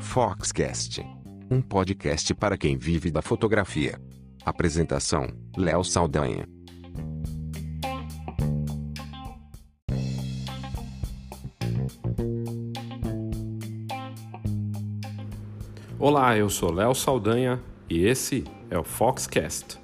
Foxcast, um podcast para quem vive da fotografia. Apresentação: Léo Saldanha. Olá, eu sou Léo Saldanha e esse é o Foxcast.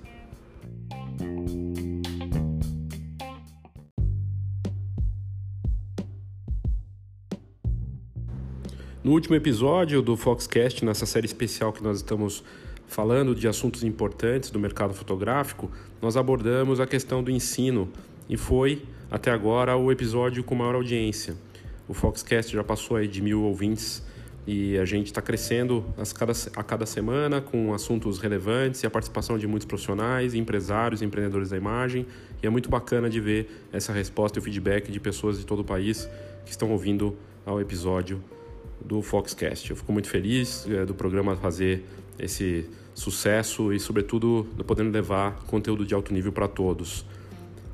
No último episódio do Foxcast, nessa série especial que nós estamos falando de assuntos importantes do mercado fotográfico, nós abordamos a questão do ensino e foi até agora o episódio com maior audiência. O Foxcast já passou aí de mil ouvintes e a gente está crescendo a cada semana com assuntos relevantes e a participação de muitos profissionais, empresários, empreendedores da imagem e é muito bacana de ver essa resposta e o feedback de pessoas de todo o país que estão ouvindo ao episódio do Foxcast. Eu fico muito feliz é, do programa fazer esse sucesso e, sobretudo, podendo levar conteúdo de alto nível para todos.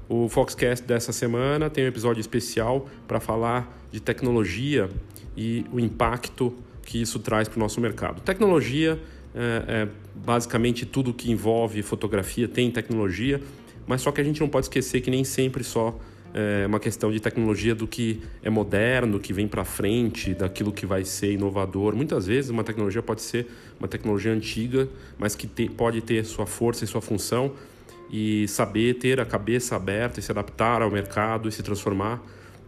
O Foxcast dessa semana tem um episódio especial para falar de tecnologia e o impacto que isso traz para o nosso mercado. Tecnologia é, é basicamente tudo que envolve fotografia tem tecnologia, mas só que a gente não pode esquecer que nem sempre só é uma questão de tecnologia do que é moderno, que vem para frente, daquilo que vai ser inovador. Muitas vezes uma tecnologia pode ser uma tecnologia antiga, mas que te, pode ter sua força e sua função e saber ter a cabeça aberta e se adaptar ao mercado e se transformar.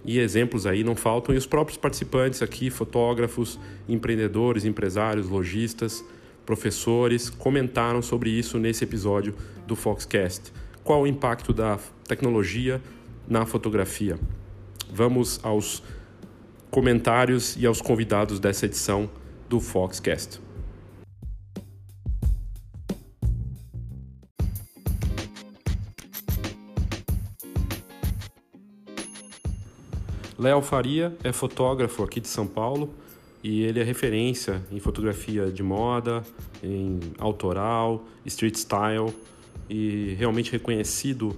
E exemplos aí não faltam. E os próprios participantes aqui, fotógrafos, empreendedores, empresários, lojistas, professores, comentaram sobre isso nesse episódio do Foxcast. Qual o impacto da tecnologia na fotografia. Vamos aos comentários e aos convidados dessa edição do Foxcast. Léo Faria é fotógrafo aqui de São Paulo e ele é referência em fotografia de moda, em autoral, street style e realmente reconhecido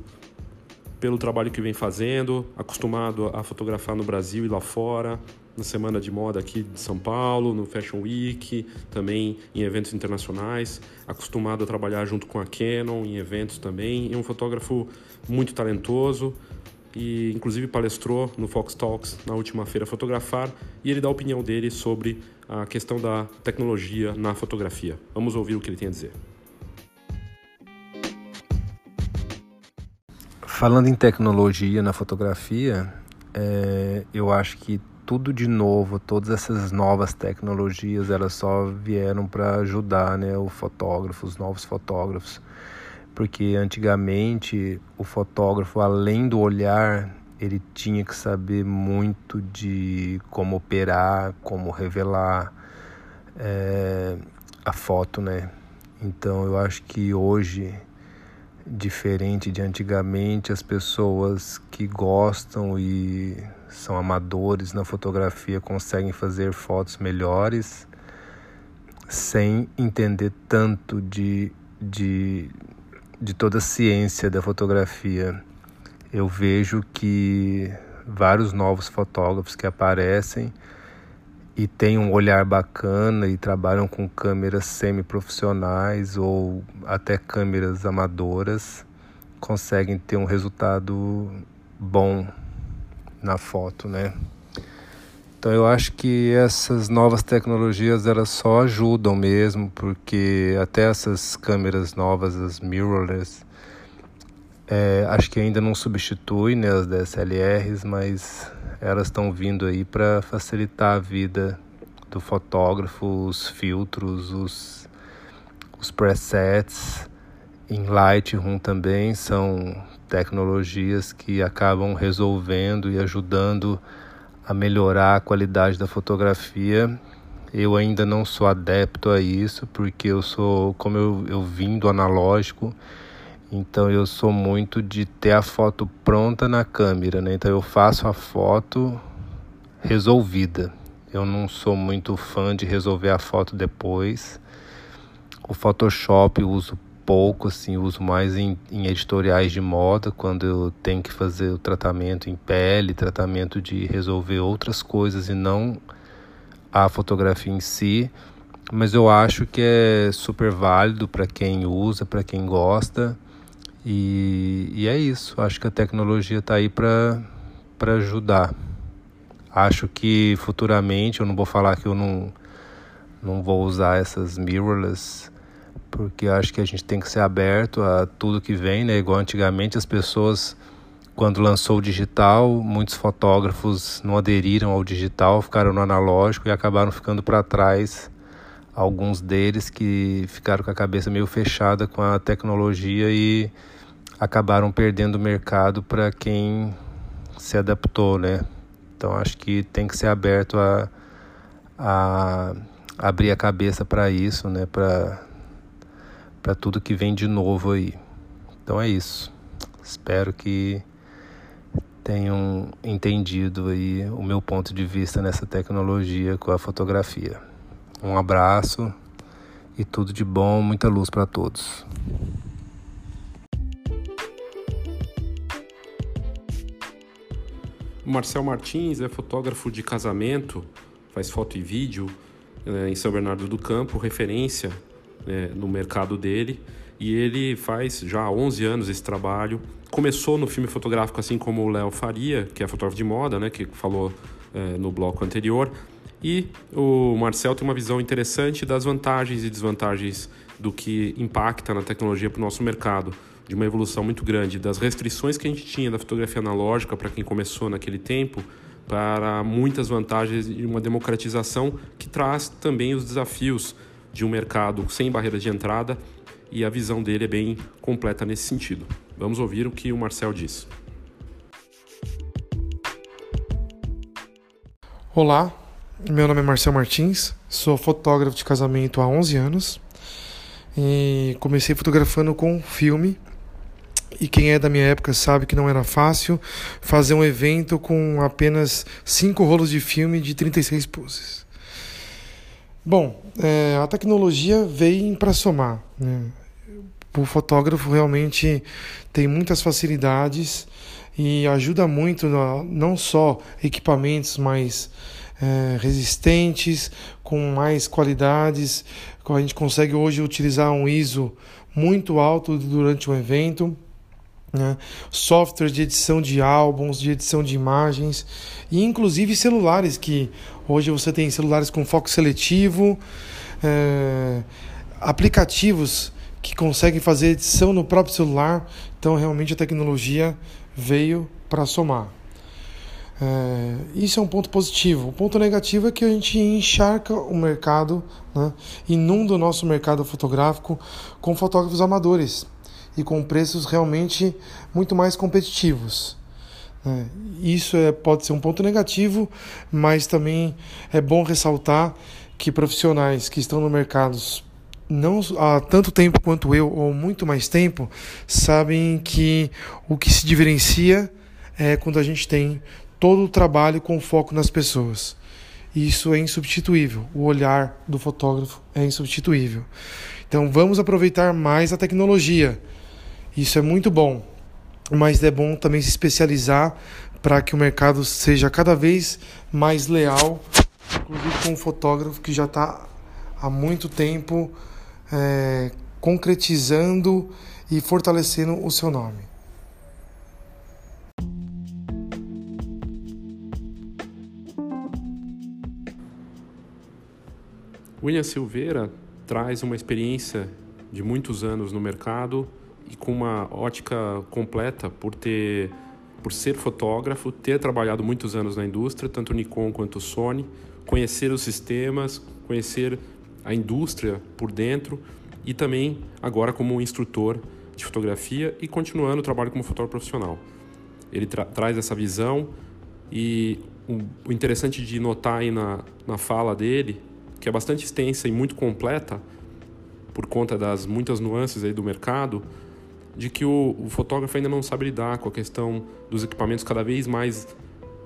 pelo trabalho que vem fazendo, acostumado a fotografar no Brasil e lá fora, na Semana de Moda aqui de São Paulo, no Fashion Week, também em eventos internacionais, acostumado a trabalhar junto com a Canon em eventos também. É um fotógrafo muito talentoso e inclusive palestrou no Fox Talks na última feira Fotografar e ele dá a opinião dele sobre a questão da tecnologia na fotografia. Vamos ouvir o que ele tem a dizer. Falando em tecnologia na fotografia, é, eu acho que tudo de novo, todas essas novas tecnologias, elas só vieram para ajudar né, o fotógrafo, os novos fotógrafos. Porque antigamente o fotógrafo, além do olhar, ele tinha que saber muito de como operar, como revelar é, a foto, né? Então eu acho que hoje diferente de antigamente, as pessoas que gostam e são amadores na fotografia conseguem fazer fotos melhores sem entender tanto de, de, de toda a ciência da fotografia. Eu vejo que vários novos fotógrafos que aparecem e têm um olhar bacana e trabalham com câmeras semi-profissionais ou até câmeras amadoras, conseguem ter um resultado bom na foto, né? Então eu acho que essas novas tecnologias elas só ajudam mesmo, porque até essas câmeras novas, as mirrorless, é, acho que ainda não substitui né, as DSLRs, mas elas estão vindo aí para facilitar a vida do fotógrafo, os filtros, os, os presets em Lightroom também são tecnologias que acabam resolvendo e ajudando a melhorar a qualidade da fotografia. Eu ainda não sou adepto a isso, porque eu sou, como eu, eu vim do analógico, então eu sou muito de ter a foto pronta na câmera, né? Então eu faço a foto resolvida. Eu não sou muito fã de resolver a foto depois. O Photoshop eu uso pouco, assim, uso mais em, em, editoriais de moda, quando eu tenho que fazer o tratamento em pele, tratamento de resolver outras coisas e não a fotografia em si. Mas eu acho que é super válido para quem usa, para quem gosta. E, e é isso. Acho que a tecnologia está aí para ajudar. Acho que futuramente, eu não vou falar que eu não, não vou usar essas mirrorless porque acho que a gente tem que ser aberto a tudo que vem, né? Igual antigamente as pessoas, quando lançou o digital, muitos fotógrafos não aderiram ao digital, ficaram no analógico e acabaram ficando para trás. Alguns deles que ficaram com a cabeça meio fechada com a tecnologia e acabaram perdendo o mercado para quem se adaptou, né? Então acho que tem que ser aberto a, a abrir a cabeça para isso, né? Para tudo que vem de novo aí. Então é isso. Espero que tenham entendido aí o meu ponto de vista nessa tecnologia com a fotografia. Um abraço e tudo de bom, muita luz para todos. O Marcel Martins é fotógrafo de casamento, faz foto e vídeo é, em São Bernardo do Campo, referência é, no mercado dele. E ele faz já há 11 anos esse trabalho. Começou no filme fotográfico, assim como o Léo Faria, que é fotógrafo de moda, né, que falou é, no bloco anterior. E o Marcel tem uma visão interessante das vantagens e desvantagens do que impacta na tecnologia para o nosso mercado, de uma evolução muito grande, das restrições que a gente tinha da fotografia analógica para quem começou naquele tempo, para muitas vantagens e uma democratização que traz também os desafios de um mercado sem barreira de entrada e a visão dele é bem completa nesse sentido. Vamos ouvir o que o Marcel diz. Olá, meu nome é Marcel Martins, sou fotógrafo de casamento há 11 anos e comecei fotografando com filme. E quem é da minha época sabe que não era fácil fazer um evento com apenas cinco rolos de filme de 36 poses. Bom, é, a tecnologia veio para somar. Né? O fotógrafo realmente tem muitas facilidades e ajuda muito, não só equipamentos mais é, resistentes, com mais qualidades. A gente consegue hoje utilizar um ISO muito alto durante o evento né? software de edição de álbuns, de edição de imagens e inclusive celulares que hoje você tem celulares com foco seletivo, é, aplicativos que conseguem fazer edição no próprio celular. Então realmente a tecnologia veio para somar. É, isso é um ponto positivo. O ponto negativo é que a gente encharca o mercado, né? inunda o nosso mercado fotográfico com fotógrafos amadores e com preços realmente muito mais competitivos. É, isso é, pode ser um ponto negativo, mas também é bom ressaltar que profissionais que estão no mercado não há tanto tempo quanto eu, ou muito mais tempo, sabem que o que se diferencia é quando a gente tem todo o trabalho com foco nas pessoas. Isso é insubstituível. O olhar do fotógrafo é insubstituível. Então vamos aproveitar mais a tecnologia isso é muito bom, mas é bom também se especializar para que o mercado seja cada vez mais leal, inclusive com um fotógrafo que já está há muito tempo é, concretizando e fortalecendo o seu nome. William Silveira traz uma experiência de muitos anos no mercado e com uma ótica completa por ter por ser fotógrafo, ter trabalhado muitos anos na indústria, tanto Nikon quanto Sony, conhecer os sistemas, conhecer a indústria por dentro e também agora como instrutor de fotografia e continuando o trabalho como fotógrafo profissional. Ele tra traz essa visão e o interessante de notar aí na, na fala dele, que é bastante extensa e muito completa, por conta das muitas nuances aí do mercado, de que o, o fotógrafo ainda não sabe lidar com a questão dos equipamentos cada vez mais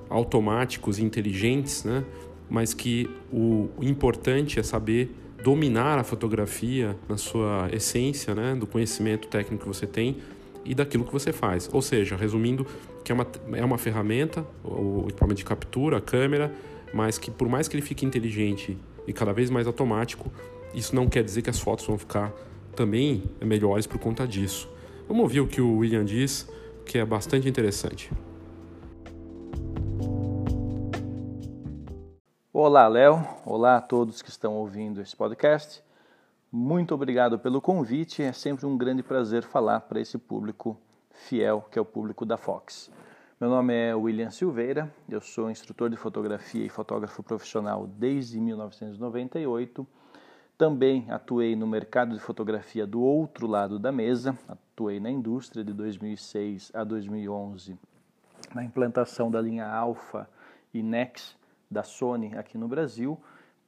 automáticos e inteligentes, né? mas que o, importante é saber dominar a fotografia na sua essência, né, do conhecimento técnico que você tem e daquilo que você faz. Ou seja, resumindo, que é uma, é uma ferramenta, o equipamento de captura, a câmera, mas que por mais que ele fique inteligente e cada vez mais automático, isso não quer dizer que as fotos vão ficar também melhores por conta disso. Vamos ouvir o que o William diz, que é bastante interessante. Olá, Léo. Olá a todos que estão ouvindo esse podcast. Muito obrigado pelo convite. É sempre um grande prazer falar para esse público fiel, que é o público da Fox. Meu nome é William Silveira, eu sou instrutor de fotografia e fotógrafo profissional desde 1998. Também atuei no mercado de fotografia do outro lado da mesa, atuei na indústria de 2006 a 2011, na implantação da linha Alpha e Nex da Sony aqui no Brasil.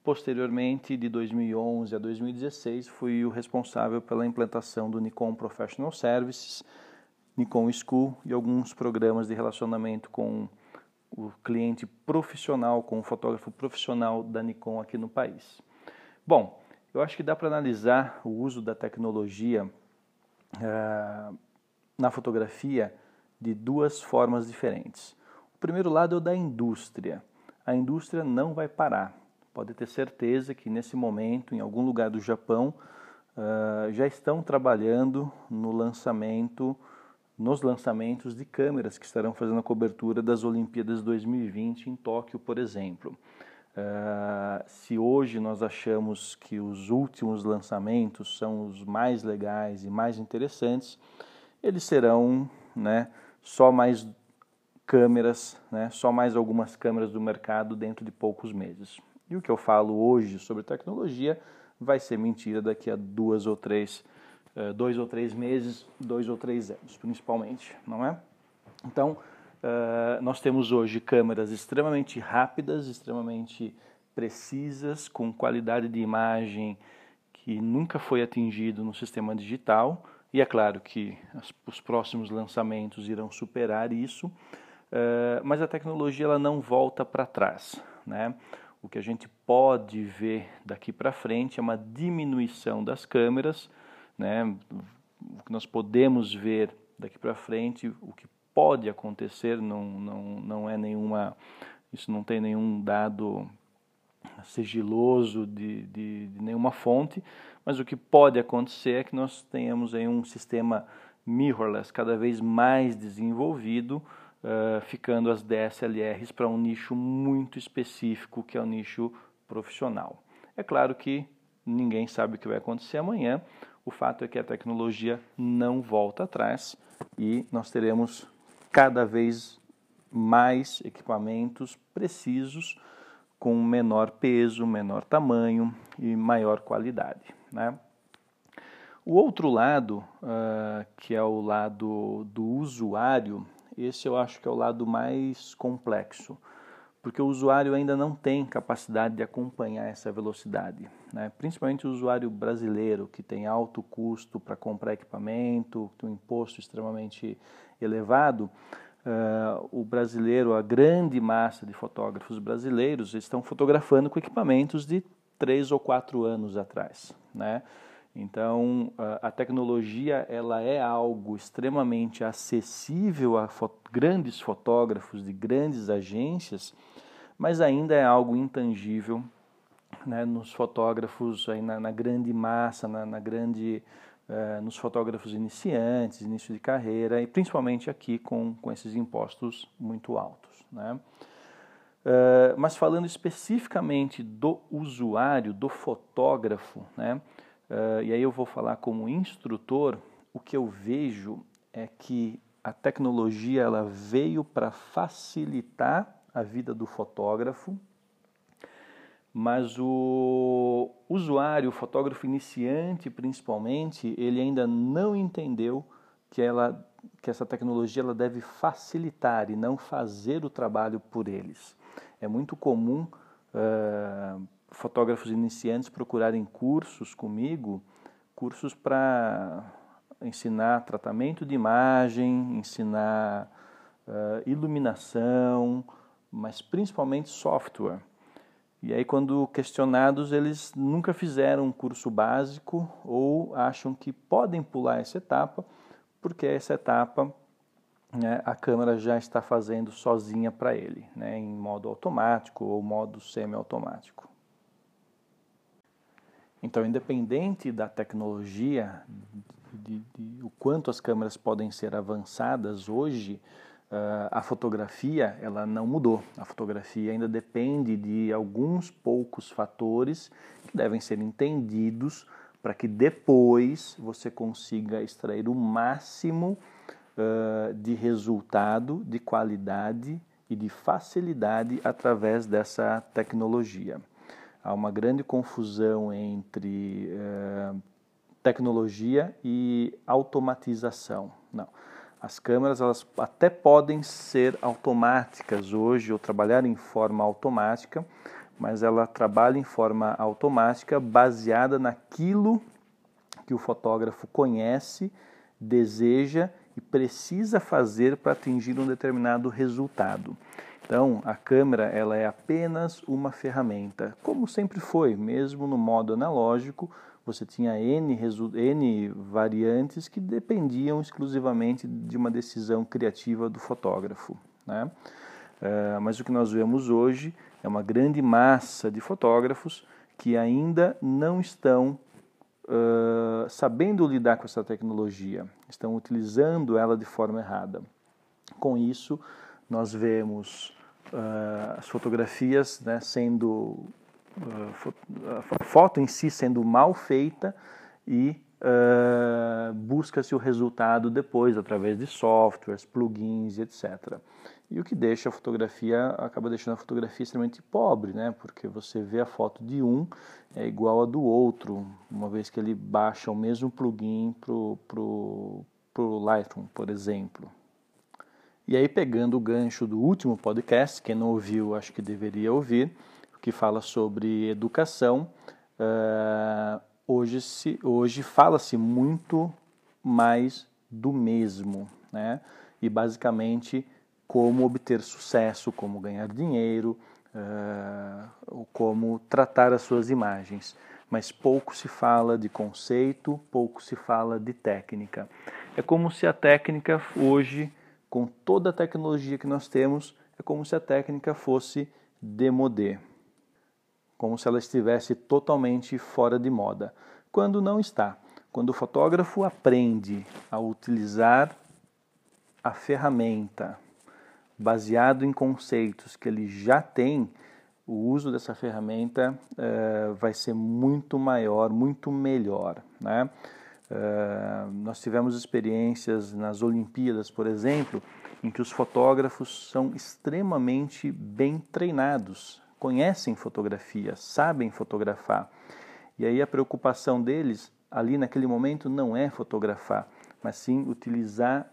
Posteriormente, de 2011 a 2016, fui o responsável pela implantação do Nikon Professional Services, Nikon School e alguns programas de relacionamento com o cliente profissional, com o fotógrafo profissional da Nikon aqui no país. Bom, eu acho que dá para analisar o uso da tecnologia uh, na fotografia de duas formas diferentes. O primeiro lado é o da indústria. A indústria não vai parar. Pode ter certeza que nesse momento, em algum lugar do Japão, uh, já estão trabalhando no lançamento nos lançamentos de câmeras que estarão fazendo a cobertura das Olimpíadas 2020 em Tóquio, por exemplo. Uh, se hoje nós achamos que os últimos lançamentos são os mais legais e mais interessantes, eles serão né, só mais câmeras, né, só mais algumas câmeras do mercado dentro de poucos meses. E o que eu falo hoje sobre tecnologia vai ser mentira daqui a duas ou três eh, dois ou três meses, dois ou três anos, principalmente, não é? Então, uh, nós temos hoje câmeras extremamente rápidas, extremamente precisas, com qualidade de imagem que nunca foi atingido no sistema digital, e é claro que as, os próximos lançamentos irão superar isso, uh, mas a tecnologia ela não volta para trás, né? O que a gente pode ver daqui para frente é uma diminuição das câmeras, né? O que nós podemos ver daqui para frente, o que pode acontecer, não, não, não é nenhuma, isso não tem nenhum dado sigiloso de, de, de, nenhuma fonte, mas o que pode acontecer é que nós tenhamos aí um sistema mirrorless cada vez mais desenvolvido, uh, ficando as DSLRs para um nicho muito específico, que é o nicho profissional. É claro que ninguém sabe o que vai acontecer amanhã, o fato é que a tecnologia não volta atrás e nós teremos cada vez mais equipamentos precisos com menor peso, menor tamanho e maior qualidade. Né? O outro lado, uh, que é o lado do usuário, esse eu acho que é o lado mais complexo porque o usuário ainda não tem capacidade de acompanhar essa velocidade. Né? Principalmente o usuário brasileiro, que tem alto custo para comprar equipamento, tem um imposto extremamente elevado. Uh, o brasileiro, a grande massa de fotógrafos brasileiros, estão fotografando com equipamentos de três ou quatro anos atrás. Né? Então, a tecnologia ela é algo extremamente acessível a grandes fotógrafos de grandes agências, mas ainda é algo intangível né, nos fotógrafos, aí na, na grande massa, na, na grande, uh, nos fotógrafos iniciantes, início de carreira, e principalmente aqui com, com esses impostos muito altos. Né? Uh, mas falando especificamente do usuário, do fotógrafo, né, Uh, e aí eu vou falar como instrutor, o que eu vejo é que a tecnologia ela veio para facilitar a vida do fotógrafo, mas o usuário, o fotógrafo iniciante principalmente, ele ainda não entendeu que, ela, que essa tecnologia ela deve facilitar e não fazer o trabalho por eles. É muito comum uh, fotógrafos iniciantes procurarem cursos comigo, cursos para ensinar tratamento de imagem, ensinar uh, iluminação, mas principalmente software. E aí, quando questionados, eles nunca fizeram um curso básico ou acham que podem pular essa etapa, porque essa etapa né, a câmera já está fazendo sozinha para ele, né, em modo automático ou modo semi-automático. Então, independente da tecnologia, de, de, o quanto as câmeras podem ser avançadas hoje, uh, a fotografia ela não mudou. A fotografia ainda depende de alguns poucos fatores que devem ser entendidos para que depois você consiga extrair o máximo uh, de resultado, de qualidade e de facilidade através dessa tecnologia. Há uma grande confusão entre uh, tecnologia e automatização. Não. As câmeras elas até podem ser automáticas hoje ou trabalhar em forma automática, mas ela trabalha em forma automática baseada naquilo que o fotógrafo conhece, deseja e precisa fazer para atingir um determinado resultado. Então, a câmera ela é apenas uma ferramenta, como sempre foi, mesmo no modo analógico, você tinha N, N variantes que dependiam exclusivamente de uma decisão criativa do fotógrafo. Né? Uh, mas o que nós vemos hoje é uma grande massa de fotógrafos que ainda não estão uh, sabendo lidar com essa tecnologia, estão utilizando ela de forma errada. Com isso, nós vemos uh, as fotografias né, sendo. Uh, a foto em si sendo mal feita e busca-se o resultado depois através de softwares, plugins, etc. E o que deixa a fotografia, acaba deixando a fotografia extremamente pobre, né? Porque você vê a foto de um é igual a do outro, uma vez que ele baixa o mesmo plugin pro, pro, pro Lightroom, por exemplo. E aí, pegando o gancho do último podcast, quem não ouviu, acho que deveria ouvir, que fala sobre educação, uh, hoje, se, hoje fala-se muito mais do mesmo, né? E basicamente como obter sucesso, como ganhar dinheiro, uh, como tratar as suas imagens. Mas pouco se fala de conceito, pouco se fala de técnica. É como se a técnica hoje, com toda a tecnologia que nós temos, é como se a técnica fosse demodé, como se ela estivesse totalmente fora de moda, quando não está. Quando o fotógrafo aprende a utilizar a ferramenta baseado em conceitos que ele já tem, o uso dessa ferramenta uh, vai ser muito maior, muito melhor. Né? Uh, nós tivemos experiências nas Olimpíadas, por exemplo, em que os fotógrafos são extremamente bem treinados, conhecem fotografia, sabem fotografar. E aí a preocupação deles ali naquele momento não é fotografar, mas sim utilizar,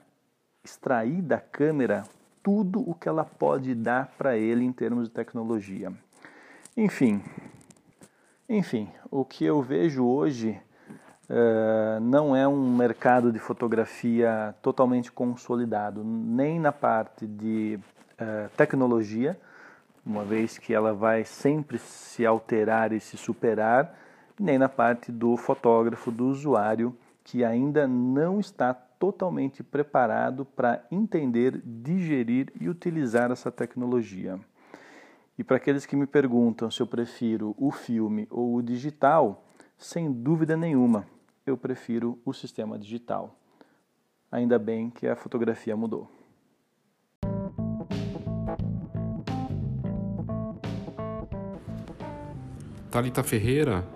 extrair da câmera tudo o que ela pode dar para ele em termos de tecnologia. Enfim, enfim, o que eu vejo hoje uh, não é um mercado de fotografia totalmente consolidado, nem na parte de uh, tecnologia, uma vez que ela vai sempre se alterar e se superar, nem na parte do fotógrafo, do usuário, que ainda não está totalmente preparado para entender, digerir e utilizar essa tecnologia. E para aqueles que me perguntam se eu prefiro o filme ou o digital, sem dúvida nenhuma, eu prefiro o sistema digital. Ainda bem que a fotografia mudou. Talita Ferreira,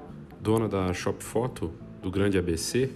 dona da Shop Foto do Grande ABC,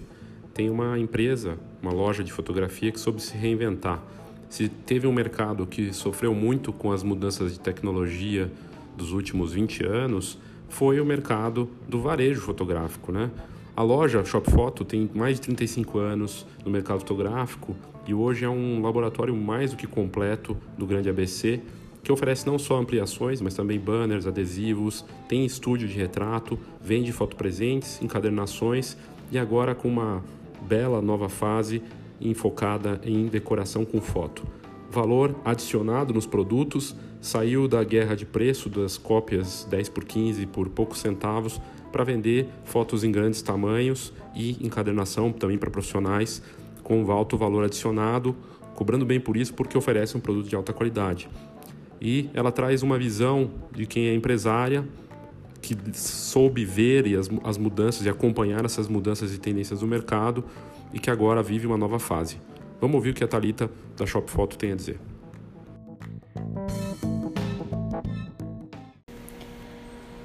tem uma empresa, uma loja de fotografia que soube se reinventar. Se teve um mercado que sofreu muito com as mudanças de tecnologia dos últimos 20 anos, foi o mercado do varejo fotográfico, né? A loja Shop Photo tem mais de 35 anos no mercado fotográfico e hoje é um laboratório mais do que completo do grande ABC, que oferece não só ampliações, mas também banners, adesivos, tem estúdio de retrato, vende fotopresentes, encadernações e agora com uma bela nova fase enfocada em decoração com foto. Valor adicionado nos produtos saiu da guerra de preço das cópias 10 por 15 por poucos centavos para vender fotos em grandes tamanhos e encadernação também para profissionais com alto valor adicionado, cobrando bem por isso porque oferece um produto de alta qualidade. E ela traz uma visão de quem é empresária, que soube ver e as, as mudanças e acompanhar essas mudanças e tendências do mercado e que agora vive uma nova fase. Vamos ouvir o que a Talita da Shop Foto tem a dizer.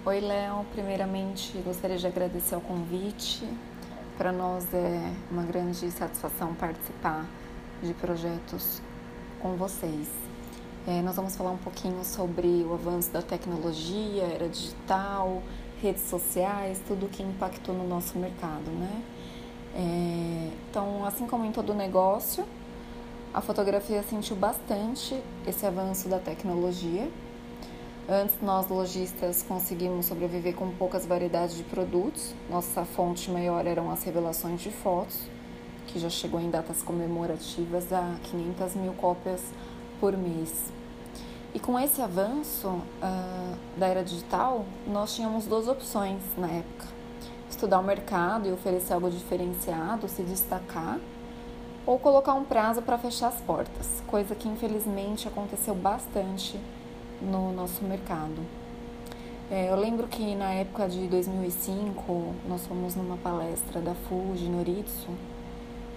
Oi, Léo. Primeiramente, gostaria de agradecer o convite. Para nós é uma grande satisfação participar de projetos com vocês. É, nós vamos falar um pouquinho sobre o avanço da tecnologia, era digital, redes sociais, tudo que impactou no nosso mercado, né? É, então, assim como em todo negócio, a fotografia sentiu bastante esse avanço da tecnologia Antes, nós lojistas conseguimos sobreviver com poucas variedades de produtos. Nossa fonte maior eram as revelações de fotos, que já chegou em datas comemorativas a 500 mil cópias por mês. E com esse avanço uh, da era digital, nós tínhamos duas opções na época: estudar o mercado e oferecer algo diferenciado, se destacar, ou colocar um prazo para fechar as portas, coisa que infelizmente aconteceu bastante no nosso mercado. É, eu lembro que na época de 2005 nós fomos numa palestra da Fuji Noritsu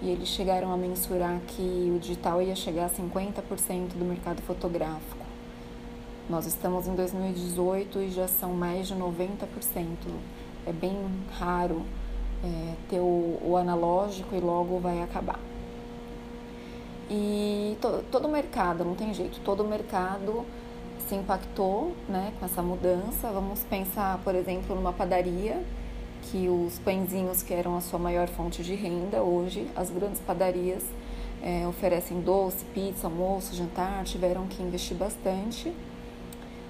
e eles chegaram a mensurar que o digital ia chegar a 50% do mercado fotográfico. Nós estamos em 2018 e já são mais de 90%. É bem raro é, ter o, o analógico e logo vai acabar. E to, todo mercado, não tem jeito, todo mercado se impactou né, com essa mudança. Vamos pensar, por exemplo, numa padaria, que os pãezinhos que eram a sua maior fonte de renda, hoje as grandes padarias é, oferecem doce, pizza, almoço, jantar, tiveram que investir bastante.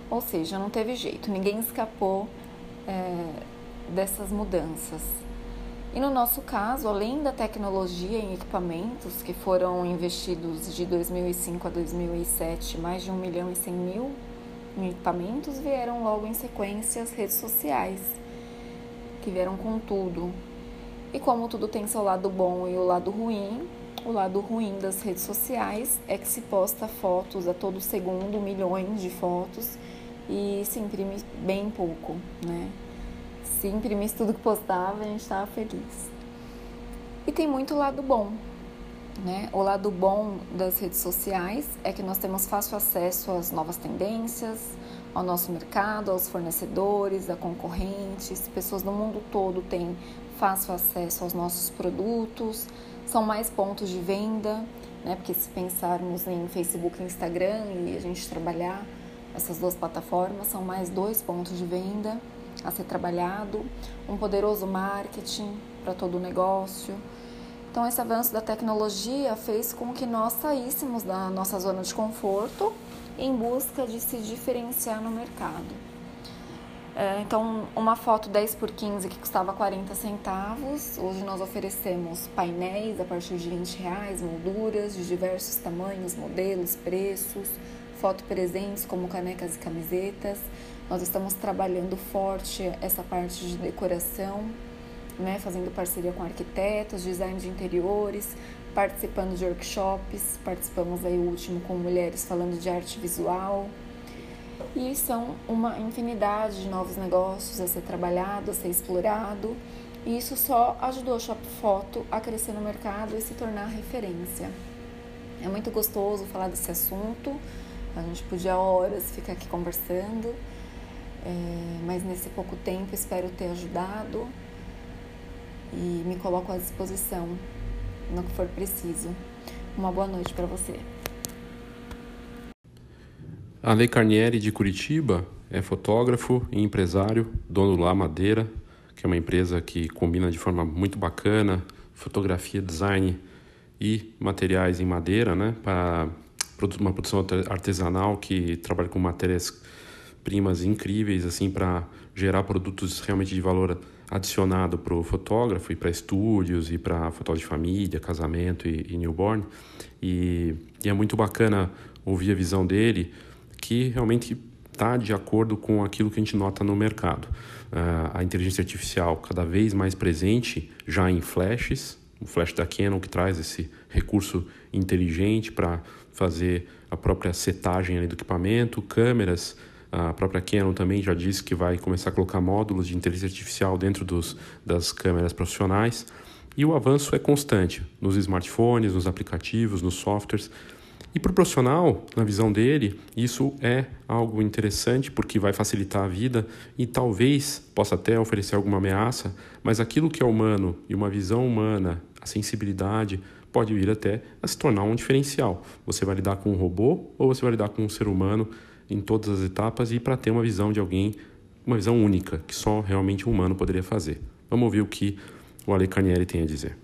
Ou seja, não teve jeito, ninguém escapou é, dessas mudanças. E no nosso caso, além da tecnologia em equipamentos que foram investidos de 2005 a 2007, mais de 1 milhão e 100 mil equipamentos, vieram logo em sequência as redes sociais, que vieram com tudo. E como tudo tem seu lado bom e o lado ruim, o lado ruim das redes sociais é que se posta fotos a todo segundo, milhões de fotos, e se imprime bem pouco, né? Se imprimisse tudo que postava, a gente estava feliz. E tem muito lado bom, né? O lado bom das redes sociais é que nós temos fácil acesso às novas tendências, ao nosso mercado, aos fornecedores, a concorrentes. Pessoas do mundo todo têm fácil acesso aos nossos produtos, são mais pontos de venda, né? Porque se pensarmos em Facebook e Instagram e a gente trabalhar essas duas plataformas, são mais dois pontos de venda a ser trabalhado, um poderoso marketing para todo o negócio então, esse avanço da tecnologia fez com que nós saíssemos da nossa zona de conforto em busca de se diferenciar no mercado. É, então, uma foto 10 por 15 que custava 40 centavos, hoje nós oferecemos painéis a partir de 20 reais, molduras de diversos tamanhos, modelos, preços, foto presentes como canecas e camisetas. Nós estamos trabalhando forte essa parte de decoração né, fazendo parceria com arquitetos, design de interiores, participando de workshops, participamos aí o último com mulheres falando de arte visual. E são uma infinidade de novos negócios a ser trabalhado, a ser explorado. E isso só ajudou a Shop Foto a crescer no mercado e se tornar referência. É muito gostoso falar desse assunto. A gente podia horas ficar aqui conversando, é, mas nesse pouco tempo espero ter ajudado e me coloco à disposição no que for preciso. Uma boa noite para você. Ale Carnieri de Curitiba é fotógrafo e empresário, dono do La Madeira, que é uma empresa que combina de forma muito bacana fotografia, design e materiais em madeira, né, para uma produção artesanal que trabalha com matérias primas incríveis assim para gerar produtos realmente de valor adicionado para o fotógrafo e para estúdios e para fotos de família, casamento e, e newborn. E, e, é muito bacana ouvir a visão dele, que realmente está de acordo com aquilo que a gente nota no mercado. Uh, a inteligência artificial cada vez mais presente já em flashes, o flash da Canon que traz esse recurso inteligente para fazer a própria setagem do equipamento, câmeras, a própria Canon também já disse que vai começar a colocar módulos de inteligência artificial dentro dos, das câmeras profissionais. E o avanço é constante nos smartphones, nos aplicativos, nos softwares. E para o profissional, na visão dele, isso é algo interessante porque vai facilitar a vida e talvez possa até oferecer alguma ameaça, mas aquilo que é humano e uma visão humana, a sensibilidade, pode vir até a se tornar um diferencial. Você vai lidar com um robô ou você vai lidar com um ser humano em todas as etapas e para ter uma visão de alguém, uma visão única, que só realmente um humano poderia fazer. Vamos ouvir o que o Ale Carnieri tem a dizer.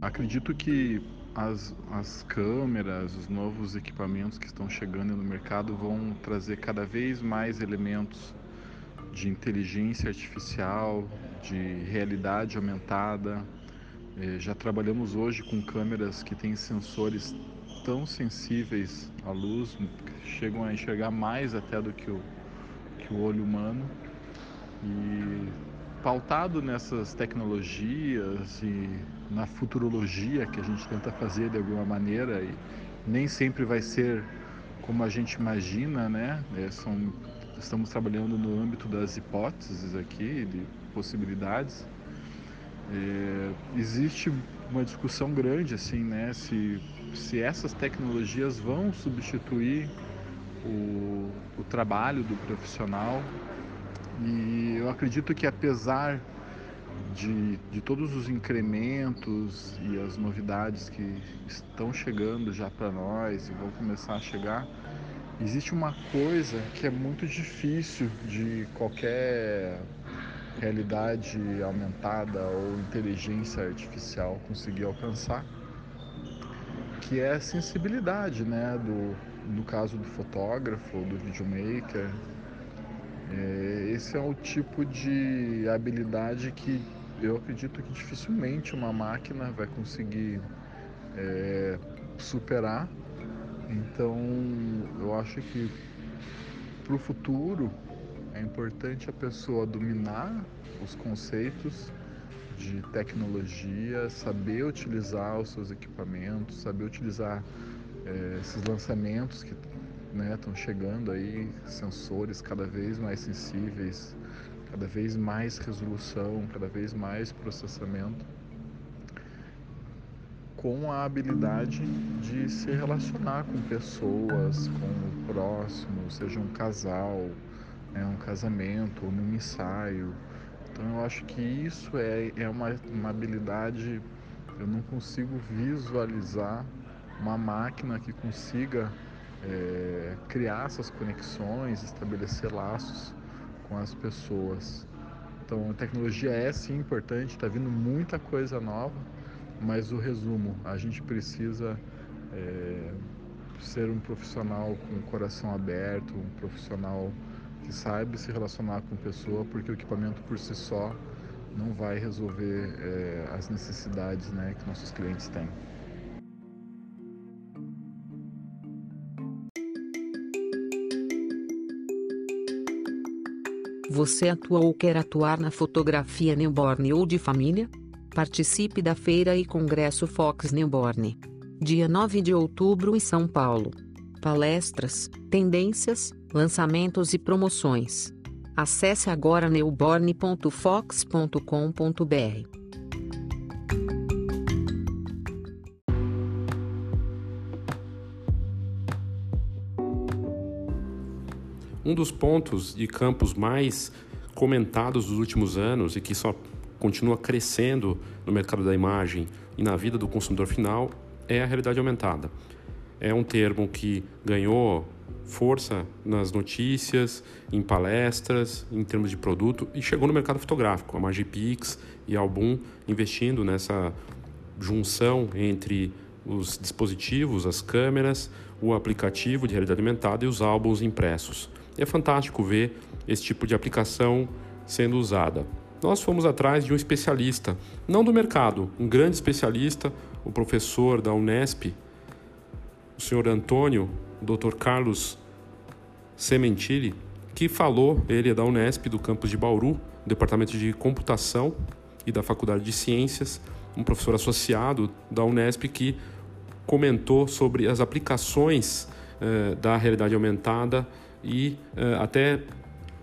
Acredito que as, as câmeras, os novos equipamentos que estão chegando no mercado vão trazer cada vez mais elementos de inteligência artificial, de realidade aumentada. É, já trabalhamos hoje com câmeras que têm sensores tão sensíveis à luz, que chegam a enxergar mais até do que o, que o olho humano. E pautado nessas tecnologias e na futurologia que a gente tenta fazer de alguma maneira e nem sempre vai ser como a gente imagina, né? É, são estamos trabalhando no âmbito das hipóteses aqui, de possibilidades. É, existe uma discussão grande assim, né, se, se essas tecnologias vão substituir o, o trabalho do profissional. E eu acredito que apesar de, de todos os incrementos e as novidades que estão chegando já para nós e vão começar a chegar, existe uma coisa que é muito difícil de qualquer realidade aumentada ou inteligência artificial conseguir alcançar, que é a sensibilidade, né, do, no caso do fotógrafo, do videomaker. É, esse é o tipo de habilidade que eu acredito que dificilmente uma máquina vai conseguir é, superar então, eu acho que para o futuro é importante a pessoa dominar os conceitos de tecnologia, saber utilizar os seus equipamentos, saber utilizar é, esses lançamentos que estão né, chegando aí, sensores cada vez mais sensíveis, cada vez mais resolução, cada vez mais processamento com a habilidade de se relacionar com pessoas, com o próximo, seja um casal, né, um casamento, ou num ensaio. Então eu acho que isso é, é uma, uma habilidade, eu não consigo visualizar uma máquina que consiga é, criar essas conexões, estabelecer laços com as pessoas. Então a tecnologia é sim importante, está vindo muita coisa nova mas o resumo, a gente precisa é, ser um profissional com o coração aberto, um profissional que saiba se relacionar com pessoa, porque o equipamento por si só não vai resolver é, as necessidades né, que nossos clientes têm. Você atua ou quer atuar na fotografia newborn ou de família? Participe da Feira e Congresso Fox Newborn. Dia 9 de outubro em São Paulo. Palestras, tendências, lançamentos e promoções. Acesse agora newborn.fox.com.br. Um dos pontos de campos mais comentados dos últimos anos e que só continua crescendo no mercado da imagem e na vida do consumidor final é a realidade aumentada. É um termo que ganhou força nas notícias, em palestras, em termos de produto e chegou no mercado fotográfico. A Magipix e a Album investindo nessa junção entre os dispositivos, as câmeras, o aplicativo de realidade aumentada e os álbuns impressos. E é fantástico ver esse tipo de aplicação sendo usada nós fomos atrás de um especialista, não do mercado, um grande especialista, o professor da Unesp, o senhor Antônio, Dr. Carlos Sementili, que falou, ele é da Unesp, do campus de Bauru, Departamento de Computação e da Faculdade de Ciências, um professor associado da Unesp que comentou sobre as aplicações eh, da realidade aumentada e eh, até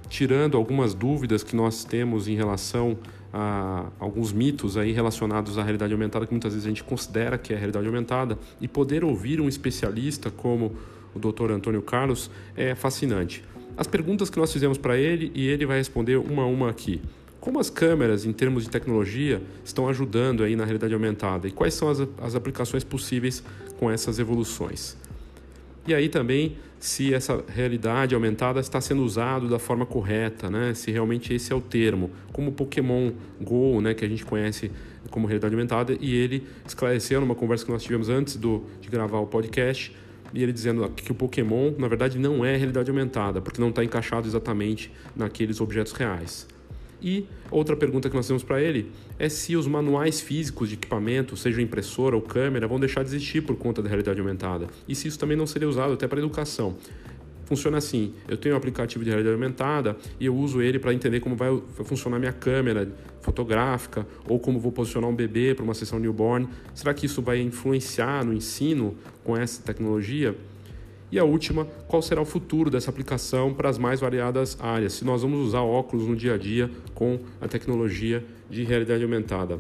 tirando algumas dúvidas que nós temos em relação a alguns mitos aí relacionados à realidade aumentada que muitas vezes a gente considera que é realidade aumentada e poder ouvir um especialista como o Dr. Antônio Carlos é fascinante. As perguntas que nós fizemos para ele e ele vai responder uma a uma aqui. Como as câmeras, em termos de tecnologia, estão ajudando aí na realidade aumentada e quais são as, as aplicações possíveis com essas evoluções? E aí também se essa realidade aumentada está sendo usado da forma correta, né? Se realmente esse é o termo, como o Pokémon Go, né, que a gente conhece como realidade aumentada, e ele esclareceu numa conversa que nós tivemos antes do, de gravar o podcast, e ele dizendo que o Pokémon, na verdade, não é realidade aumentada, porque não está encaixado exatamente naqueles objetos reais. E outra pergunta que nós temos para ele é se os manuais físicos de equipamento, seja impressora ou câmera, vão deixar de existir por conta da realidade aumentada. E se isso também não seria usado até para educação. Funciona assim: eu tenho um aplicativo de realidade aumentada e eu uso ele para entender como vai funcionar minha câmera fotográfica ou como vou posicionar um bebê para uma sessão newborn. Será que isso vai influenciar no ensino com essa tecnologia? E a última, qual será o futuro dessa aplicação para as mais variadas áreas, se nós vamos usar óculos no dia a dia com a tecnologia de realidade aumentada.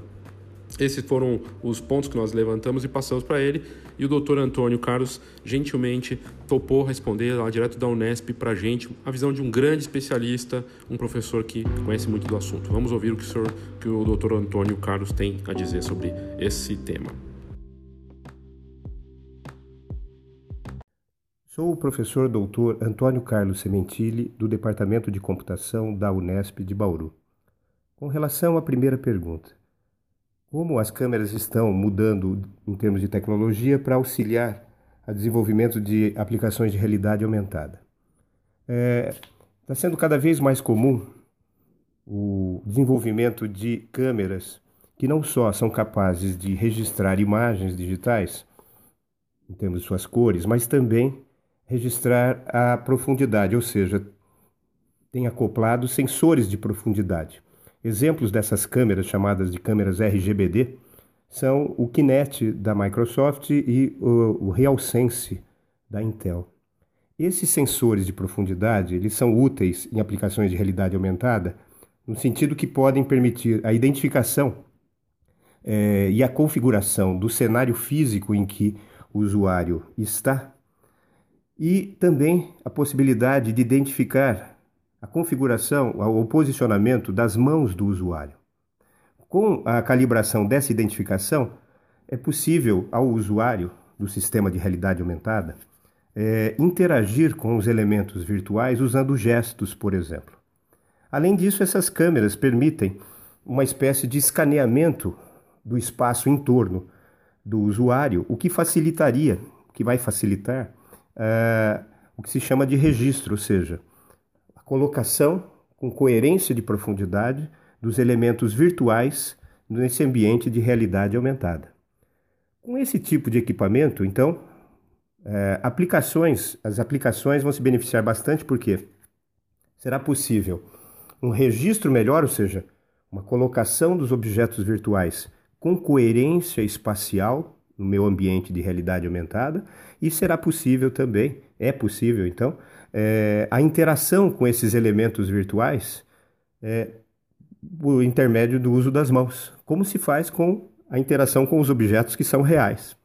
Esses foram os pontos que nós levantamos e passamos para ele. E o doutor Antônio Carlos gentilmente topou responder lá direto da Unesp para a gente, a visão de um grande especialista, um professor que conhece muito do assunto. Vamos ouvir o que o, senhor, que o doutor Antônio Carlos tem a dizer sobre esse tema. Sou o professor doutor Antônio Carlos Sementili, do Departamento de Computação da Unesp de Bauru. Com relação à primeira pergunta, como as câmeras estão mudando em termos de tecnologia para auxiliar o desenvolvimento de aplicações de realidade aumentada? Está é, tá sendo cada vez mais comum o desenvolvimento de câmeras que não só são capazes de registrar imagens digitais, em termos de suas cores, mas também registrar a profundidade, ou seja, tem acoplado sensores de profundidade. Exemplos dessas câmeras, chamadas de câmeras RGBD, são o Kinect da Microsoft e o, RealSense da Intel. Esses sensores de profundidade eles são úteis em aplicações de realidade aumentada, no sentido que podem permitir a identificação é, e a configuração do cenário físico em que o usuário está e também a possibilidade de identificar a configuração ou posicionamento das mãos do usuário. Com a calibração dessa identificação, é possível ao usuário do sistema de realidade aumentada é, interagir com os elementos virtuais usando gestos, por exemplo. Além disso, essas câmeras permitem uma espécie de escaneamento do espaço em torno do usuário, o que facilitaria, que vai facilitar é, o que se chama de registro, ou seja, colocação com coerência de profundidade dos elementos virtuais nesse ambiente de realidade aumentada. Com esse tipo de equipamento, então, é, aplicações, as aplicações vão se beneficiar bastante porque será possível um registro melhor, ou seja, uma colocação dos objetos virtuais com coerência espacial no meu ambiente de realidade aumentada e será possível também, é possível então, é, a interação com esses elementos virtuais é, por intermédio do uso das mãos, como se faz com a interação com os objetos que são reais.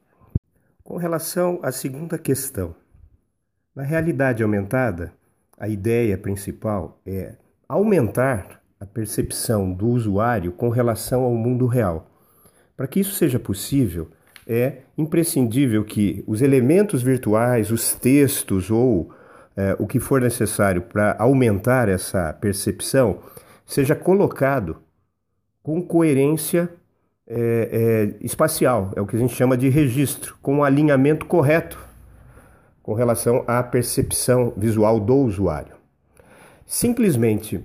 Com relação à segunda questão, na realidade aumentada, a ideia principal é aumentar a percepção do usuário com relação ao mundo real. Para que isso seja possível, é imprescindível que os elementos virtuais, os textos ou é, o que for necessário para aumentar essa percepção seja colocado com coerência é, é, espacial, é o que a gente chama de registro, com o um alinhamento correto com relação à percepção visual do usuário. Simplesmente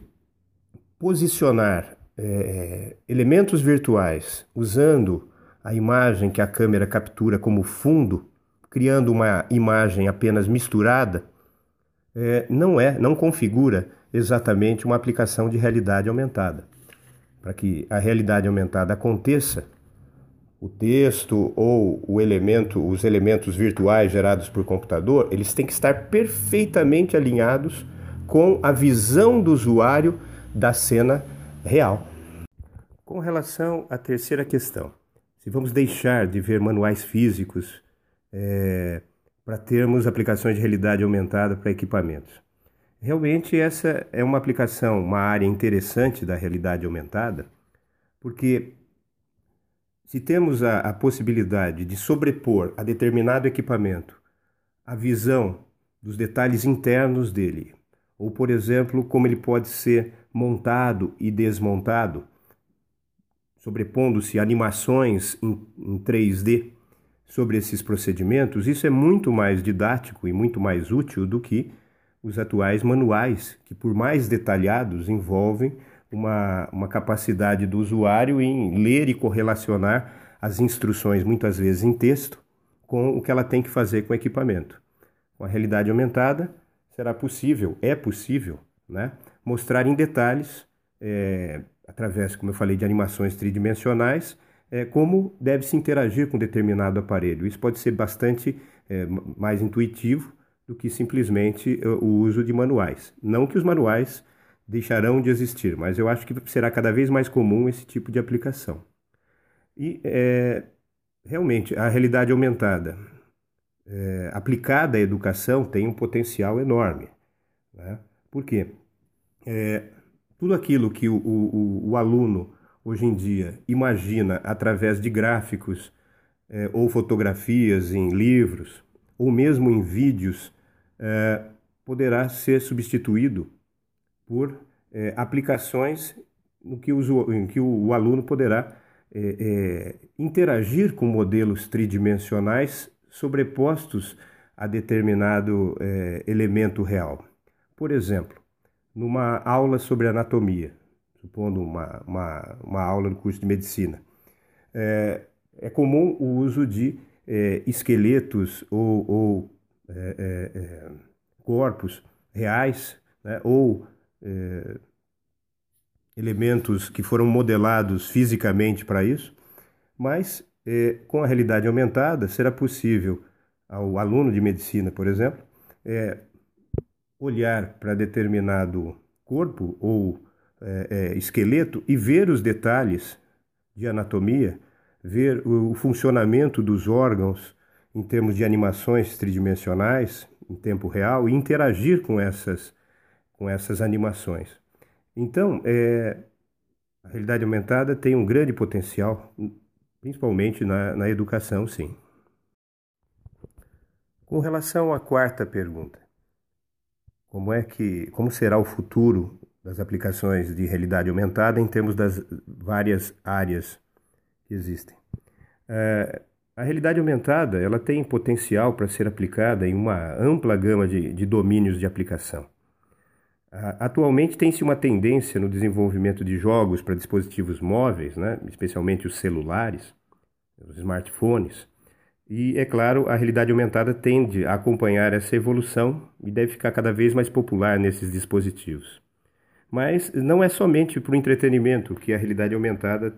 posicionar é, elementos virtuais usando a imagem que a câmera captura como fundo, criando uma imagem apenas misturada, é, não é, não configura exatamente uma aplicação de realidade aumentada. Para que a realidade aumentada aconteça, o texto ou o elemento, os elementos virtuais gerados por computador, eles têm que estar perfeitamente alinhados com a visão do usuário da cena real. Com relação à terceira questão, se vamos deixar de ver manuais físicos é, para termos aplicações de realidade aumentada para equipamentos. Realmente essa é uma aplicação, uma área interessante da realidade aumentada, porque se temos a, a possibilidade de sobrepor a determinado equipamento a visão dos detalhes internos dele, ou por exemplo, como ele pode ser montado e desmontado, sobrepondo-se animações em, em 3D sobre esses procedimentos, isso é muito mais didático e muito mais útil do que os atuais manuais, que, por mais detalhados, envolvem uma, uma capacidade do usuário em ler e correlacionar as instruções, muitas vezes em texto, com o que ela tem que fazer com o equipamento. Com a realidade aumentada, será possível, é possível, né, mostrar em detalhes, é, através, como eu falei, de animações tridimensionais, é, como deve se interagir com determinado aparelho. Isso pode ser bastante é, mais intuitivo do que simplesmente é, o uso de manuais. Não que os manuais deixarão de existir, mas eu acho que será cada vez mais comum esse tipo de aplicação. E é, realmente a realidade aumentada é, aplicada à educação tem um potencial enorme. Né? Por quê? É, tudo aquilo que o, o, o aluno hoje em dia imagina através de gráficos é, ou fotografias em livros ou mesmo em vídeos é, poderá ser substituído por é, aplicações no que, em que o, o aluno poderá interagir com modelos tridimensionais sobrepostos a determinado elemento real. Por exemplo, numa aula sobre anatomia, supondo uma, uma, uma aula no curso de medicina. É, é comum o uso de é, esqueletos ou, ou é, é, é corpos reais né, ou é, elementos que foram modelados fisicamente para isso, mas com a realidade aumentada será possível ao aluno de medicina, por exemplo, olhar para determinado corpo ou é, é, esqueleto e ver os detalhes de anatomia, ver o, o funcionamento dos órgãos em termos de animações tridimensionais em tempo real e interagir com essas, com essas animações. Então, é, a realidade aumentada tem um grande potencial, principalmente na, na educação, sim. Com relação à quarta pergunta, como é que, como será o futuro das aplicações de realidade aumentada em termos das várias áreas que existem. É, a realidade aumentada ela tem potencial para ser aplicada em uma ampla gama de, de domínios de aplicação. Atualmente tem-se uma tendência no desenvolvimento de jogos para dispositivos móveis, né, especialmente os celulares, os smartphones, e, é claro, a realidade aumentada tende a acompanhar essa evolução e deve ficar cada vez mais popular nesses dispositivos. Mas não é somente para o entretenimento que a realidade aumentada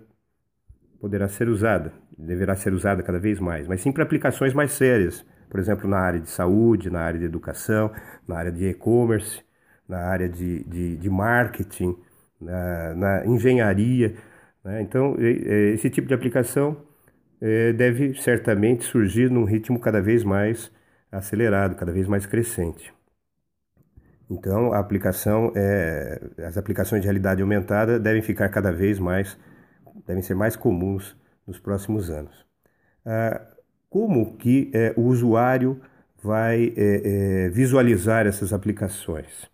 poderá ser usada, deverá ser usada cada vez mais, mas sim para aplicações mais sérias, por exemplo, na área de saúde, na área de educação, na área de e-commerce, na área de, de, de marketing, na, na engenharia. Né? Então, esse tipo de aplicação é, deve certamente surgir num ritmo cada vez mais acelerado, cada vez mais crescente. Então, a aplicação é, as aplicações de realidade aumentada devem ficar cada vez mais, devem ser mais comuns nos próximos anos. Ah, como que é, o usuário vai é, é, visualizar essas aplicações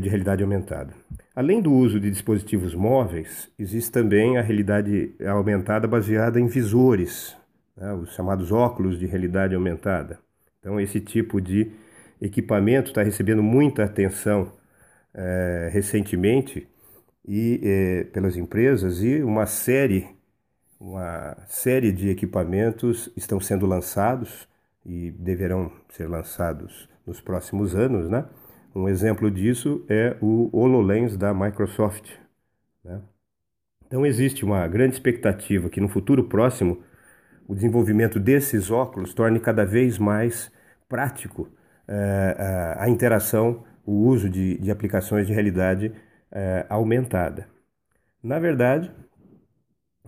de realidade aumentada? Além do uso de dispositivos móveis, existe também a realidade aumentada baseada em visores, né, os chamados óculos de realidade aumentada. Então, esse tipo de equipamento está recebendo muita atenção é, recentemente e é, pelas empresas e uma série uma série de equipamentos estão sendo lançados e deverão ser lançados nos próximos anos, né? Um exemplo disso é o HoloLens da Microsoft. Né? Então existe uma grande expectativa que no futuro próximo o desenvolvimento desses óculos torne cada vez mais prático a, a, interação, o uso de, de aplicações de realidade eh, aumentada. Na verdade,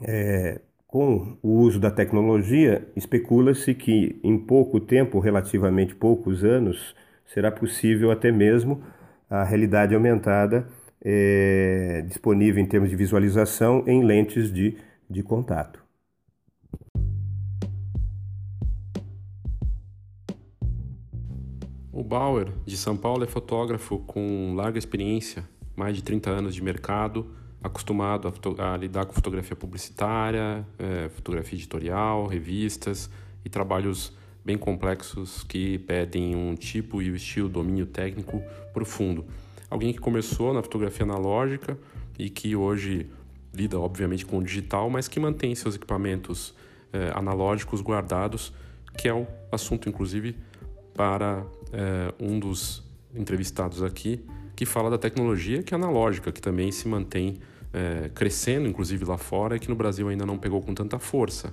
é, com o uso da tecnologia, especula-se que em pouco tempo, relativamente poucos anos, será possível até mesmo a realidade aumentada é, disponível em termos de visualização em lentes de, de contato. Bauer, de São Paulo, é fotógrafo com larga experiência, mais de 30 anos de mercado, acostumado a, a lidar com fotografia publicitária, é, fotografia editorial, revistas e trabalhos bem complexos que pedem um tipo e o estilo, domínio técnico profundo. Alguém que começou na fotografia analógica e que hoje lida, obviamente, com o digital, mas que mantém seus equipamentos eh, analógicos guardados, que é o assunto, inclusive, para eh, um dos entrevistados aqui, que fala da tecnologia que é analógica, que também se mantém eh, crescendo, inclusive lá fora, e que no Brasil ainda não pegou com tanta força.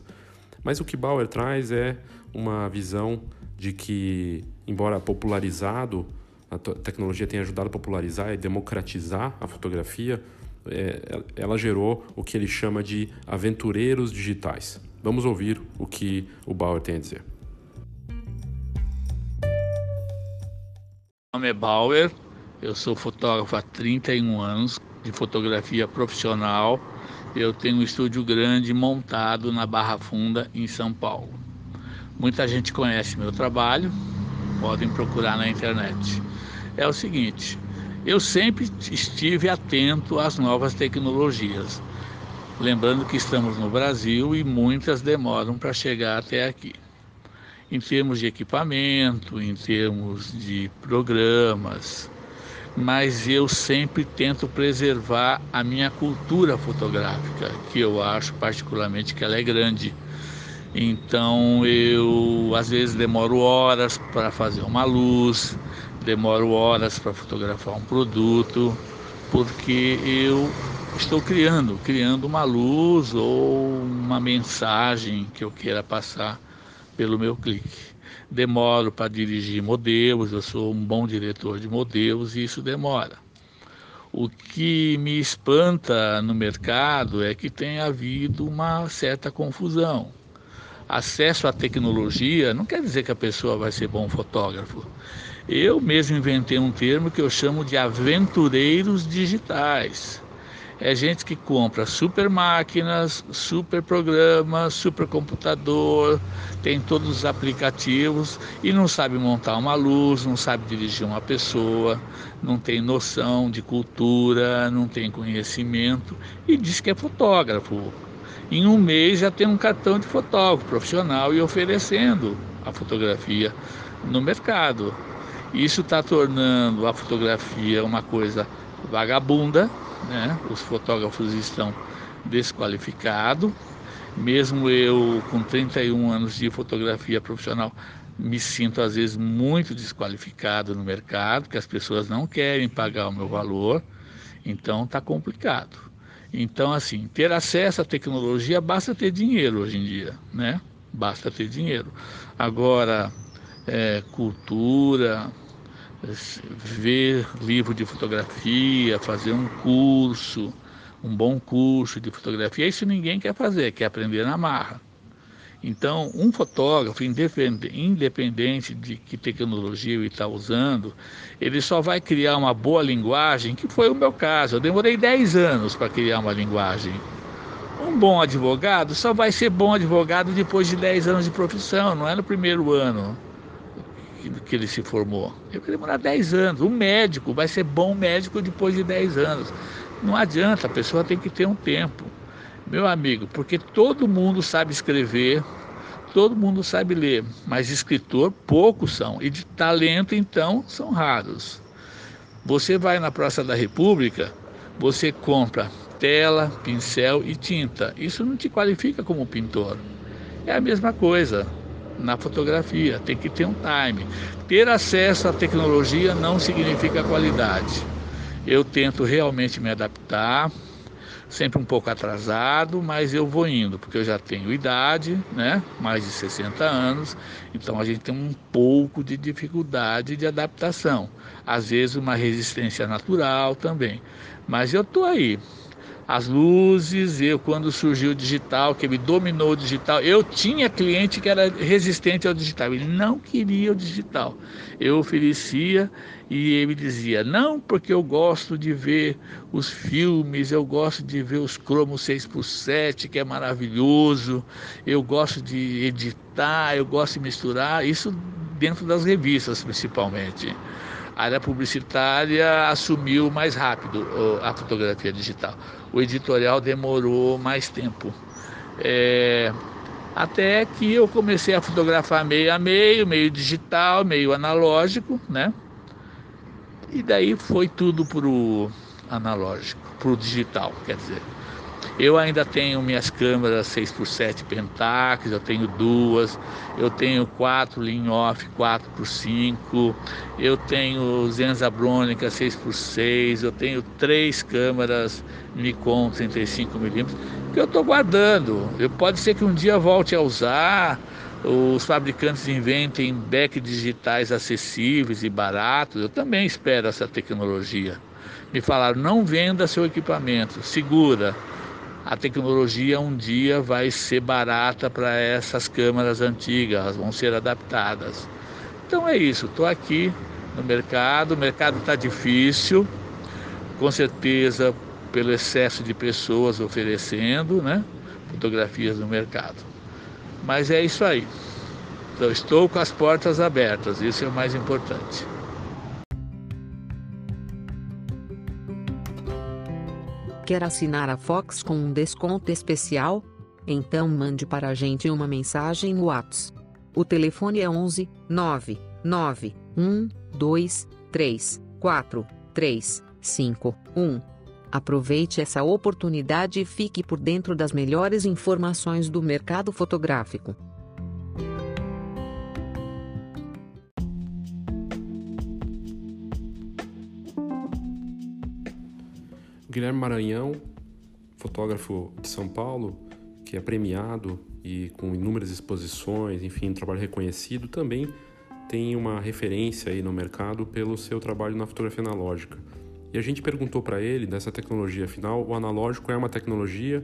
Mas o que Bauer traz é uma visão de que, embora popularizado, a tecnologia tenha ajudado a popularizar e democratizar a fotografia, é, ela gerou o que ele chama de aventureiros digitais. Vamos ouvir o que o Bauer tem a dizer. Meu nome é Bauer, eu sou fotógrafo há 31 anos de fotografia profissional eu tenho um estúdio grande montado na Barra Funda, em São Paulo. Muita gente conhece meu trabalho, podem procurar na internet. É o seguinte, eu sempre estive atento às novas tecnologias. Lembrando que estamos no Brasil e muitas demoram para chegar até aqui. Em termos de equipamento, em termos de programas, mas eu sempre tento preservar a minha cultura fotográfica, que eu acho particularmente que ela é grande. Então eu às vezes demoro horas para fazer uma luz, demoro horas para fotografar um produto, porque eu estou criando, criando uma luz ou uma mensagem que eu queira passar pelo meu clique demoro para dirigir modelos, eu sou um bom diretor de modelos e isso demora. O que me espanta no mercado é que tem havido uma certa confusão. Acesso à tecnologia não quer dizer que a pessoa vai ser bom fotógrafo. Eu mesmo inventei um termo que eu chamo de aventureiros digitais. É gente que compra super máquinas, super programas, super computador, tem todos os aplicativos e não sabe montar uma luz, não sabe dirigir uma pessoa, não tem noção de cultura, não tem conhecimento e diz que é fotógrafo. Em um mês já tem um cartão de fotógrafo profissional e oferecendo a fotografia no mercado. Isso está tornando a fotografia uma coisa vagabunda né? Os fotógrafos estão desqualificados. Mesmo eu, com 31 anos de fotografia profissional, me sinto às vezes muito desqualificado no mercado, que as pessoas não querem pagar o meu valor, então está complicado. Então, assim, ter acesso à tecnologia basta ter dinheiro hoje em dia, né? Basta ter dinheiro. Agora, é, cultura, ver livro de fotografia, fazer um curso, um bom curso de fotografia, isso ninguém quer fazer, quer aprender na marra. Então, um fotógrafo, independente de que tecnologia ele está usando, ele só vai criar uma boa linguagem, que foi o meu caso. Eu demorei 10 anos para criar uma linguagem. Um bom advogado só vai ser bom advogado depois de 10 anos de profissão, não é no primeiro ano que ele se formou. Eu queria demorar 10 anos. Um médico vai ser bom médico depois de 10 anos. Não adianta, a pessoa tem que ter um tempo. Meu amigo, porque todo mundo sabe escrever, todo mundo sabe ler, mas escritor poucos são. E de talento, então, são raros. Você vai na Praça da República, você compra tela, pincel e tinta. Isso não te qualifica como pintor. É a mesma coisa na fotografia, tem que ter um time. Ter acesso à tecnologia não significa qualidade. Eu tento realmente me adaptar, sempre um pouco atrasado, mas eu vou indo, porque eu já tenho idade, né? Mais de 60 anos, então a gente tem um pouco de dificuldade de adaptação. Às vezes uma resistência natural também. Mas eu tô aí, as luzes, eu quando surgiu o digital, que ele dominou o digital, eu tinha cliente que era resistente ao digital, ele não queria o digital. Eu oferecia e ele dizia: "Não, porque eu gosto de ver os filmes, eu gosto de ver os cromos 6x7, que é maravilhoso. Eu gosto de editar, eu gosto de misturar, isso dentro das revistas principalmente." A área publicitária assumiu mais rápido a fotografia digital. O editorial demorou mais tempo. É, até que eu comecei a fotografar meio a meio, meio digital, meio analógico, né? E daí foi tudo para o analógico, para o digital, quer dizer. Eu ainda tenho minhas câmeras 6x7 Pentax, eu tenho duas, eu tenho quatro Linhoff 4x5, eu tenho Zenza Bronica 6x6, eu tenho três câmeras Nikon 35mm que eu estou guardando. Eu, pode ser que um dia volte a usar, os fabricantes inventem back digitais acessíveis e baratos. Eu também espero essa tecnologia. Me falaram, não venda seu equipamento, segura a tecnologia um dia vai ser barata para essas câmeras antigas, elas vão ser adaptadas. Então é isso, estou aqui no mercado, o mercado está difícil, com certeza pelo excesso de pessoas oferecendo né, fotografias no mercado. Mas é isso aí. Então, estou com as portas abertas, isso é o mais importante. Quer assinar a Fox com um desconto especial? Então mande para a gente uma mensagem no WhatsApp. O telefone é 11 9 9 1 2 3 4 3 5 1. Aproveite essa oportunidade e fique por dentro das melhores informações do mercado fotográfico. Guilherme Maranhão, fotógrafo de São Paulo, que é premiado e com inúmeras exposições, enfim, um trabalho reconhecido, também tem uma referência aí no mercado pelo seu trabalho na fotografia analógica. E a gente perguntou para ele dessa tecnologia final, o analógico é uma tecnologia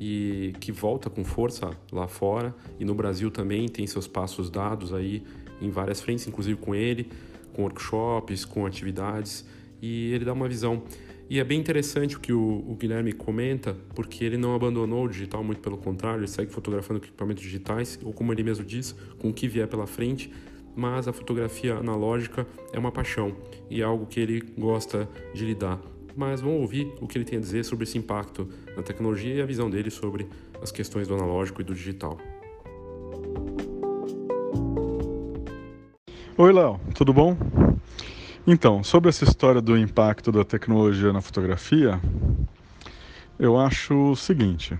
e que volta com força lá fora e no Brasil também tem seus passos dados aí em várias frentes, inclusive com ele, com workshops, com atividades e ele dá uma visão e é bem interessante o que o, o, Guilherme comenta, porque ele não abandonou o digital, muito pelo contrário, ele segue fotografando equipamentos digitais, ou como ele mesmo diz, com o que vier pela frente, mas a fotografia analógica é uma paixão e é algo que ele gosta de lidar. Mas vamos ouvir o que ele tem a dizer sobre esse impacto na tecnologia e a visão dele sobre as questões do analógico e do digital. Oi, Léo, tudo bom? Então, sobre essa história do impacto da tecnologia na fotografia, eu acho o seguinte: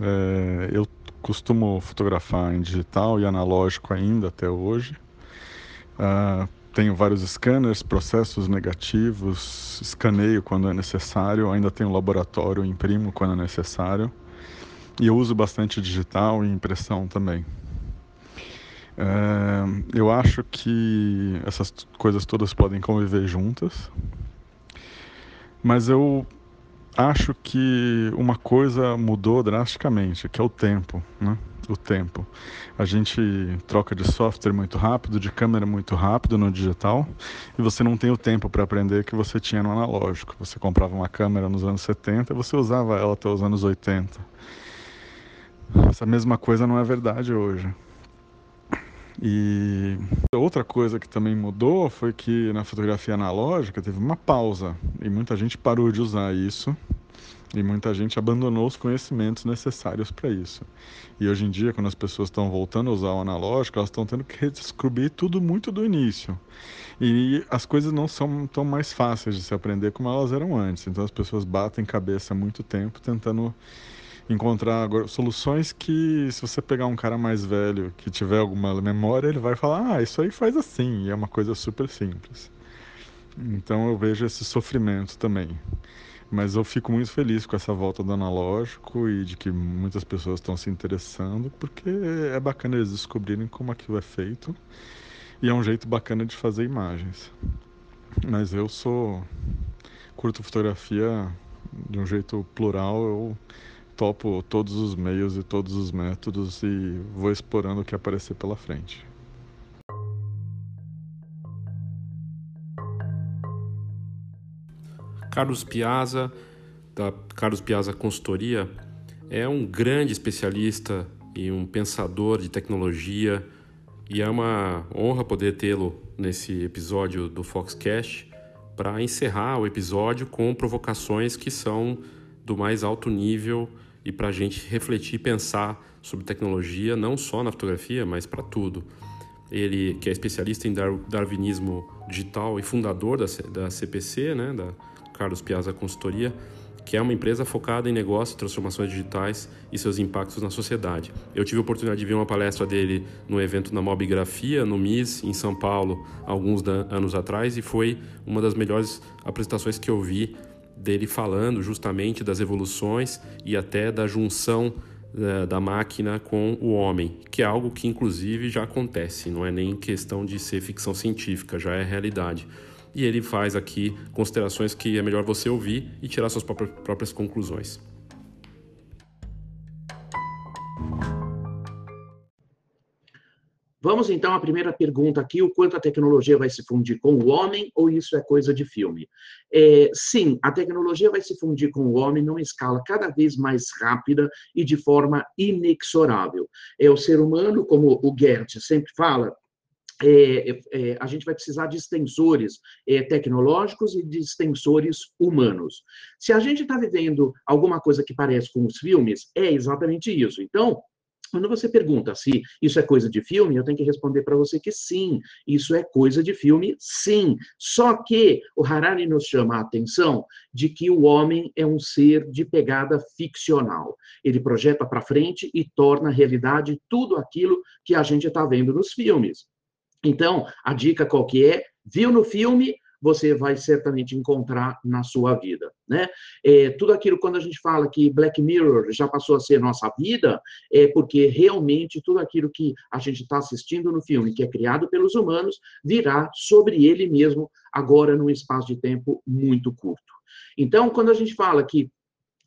é, eu costumo fotografar em digital e analógico ainda até hoje. Uh, tenho vários scanners, processos negativos, escaneio quando é necessário, ainda tenho laboratório, imprimo quando é necessário. E eu uso bastante digital e impressão também. Eu acho que essas coisas todas podem conviver juntas, mas eu acho que uma coisa mudou drasticamente, que é o tempo, né? O tempo. A gente troca de software muito rápido, de câmera muito rápido no digital, e você não tem o tempo para aprender que você tinha no analógico. Você comprava uma câmera nos anos 70 e você usava ela até os anos 80. Essa mesma coisa não é verdade hoje. E outra coisa que também mudou foi que na fotografia analógica teve uma pausa e muita gente parou de usar isso E muita gente abandonou os conhecimentos necessários para isso. E hoje em dia, quando as pessoas estão voltando a usar o analógico, elas estão tendo que redescobrir tudo muito do início. E as coisas não são tão mais fáceis de se aprender como elas eram antes. Então as pessoas batem cabeça muito tempo tentando encontrar soluções que, se você pegar um cara mais velho que tiver alguma memória, ele vai falar: ah, isso aí faz assim, e é uma coisa super simples. Então eu vejo esse sofrimento também. Mas eu fico muito feliz com essa volta do analógico e de que muitas pessoas estão se interessando, porque é bacana eles descobrirem como aquilo é feito e é um jeito bacana de fazer imagens. Mas eu sou curto fotografia de um jeito plural, eu topo todos os meios e todos os métodos e vou explorando o que aparecer pela frente. Carlos Piazza, da Carlos Piazza Consultoria, é um grande especialista e um pensador de tecnologia e é uma honra poder tê-lo nesse episódio do Foxcast para encerrar o episódio com provocações que são do mais alto nível e para a gente refletir e pensar sobre tecnologia, não só na fotografia, mas para tudo. Ele, que é especialista em darwinismo digital e fundador da, da CPC, né, da Carlos Piazza Consultoria, que é uma empresa focada em negócios transformações digitais e seus impactos na sociedade. Eu tive a oportunidade de ver uma palestra dele no evento na Mobigrafia, no MIS, em São Paulo, alguns anos atrás, e foi uma das melhores apresentações que eu vi dele falando justamente das evoluções e até da junção eh, da máquina com o homem, que é algo que inclusive já acontece, não é nem questão de ser ficção científica, já é realidade e ele faz aqui considerações que é melhor você ouvir e tirar suas próprias conclusões. Vamos então à primeira pergunta aqui: o quanto a tecnologia vai se fundir com o homem ou isso é coisa de filme? É, sim, a tecnologia vai se fundir com o homem numa escala cada vez mais rápida e de forma inexorável. É o ser humano, como o Gert sempre fala, é, é, a gente vai precisar de extensores é, tecnológicos e de extensores humanos. Se a gente está vivendo alguma coisa que parece com os filmes, é exatamente isso. Então, quando você pergunta se isso é coisa de filme, eu tenho que responder para você que sim, isso é coisa de filme, sim. Só que o Harari nos chama a atenção de que o homem é um ser de pegada ficcional. Ele projeta para frente e torna realidade tudo aquilo que a gente está vendo nos filmes. Então, a dica qual que é? Viu no filme, você vai certamente encontrar na sua vida, né? É, tudo aquilo, quando a gente fala que Black Mirror já passou a ser nossa vida, é porque realmente tudo aquilo que a gente está assistindo no filme, que é criado pelos humanos, virá sobre ele mesmo, agora num espaço de tempo muito curto. Então, quando a gente fala que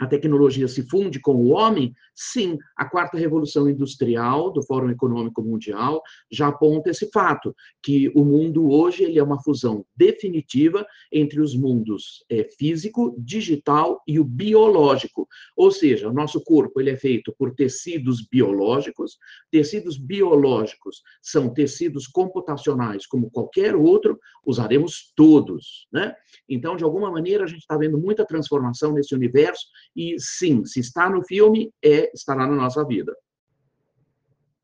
a tecnologia se funde com o homem, sim, a quarta revolução industrial do Fórum Econômico Mundial já aponta esse fato, que o mundo hoje ele é uma fusão definitiva entre os mundos é, físico, digital e o biológico. Ou seja, o nosso corpo ele é feito por tecidos biológicos, tecidos biológicos são tecidos computacionais como qualquer outro, usaremos todos, né? Então, de alguma maneira, a gente está vendo muita transformação nesse universo e sim, se está no filme, é estará na nossa vida.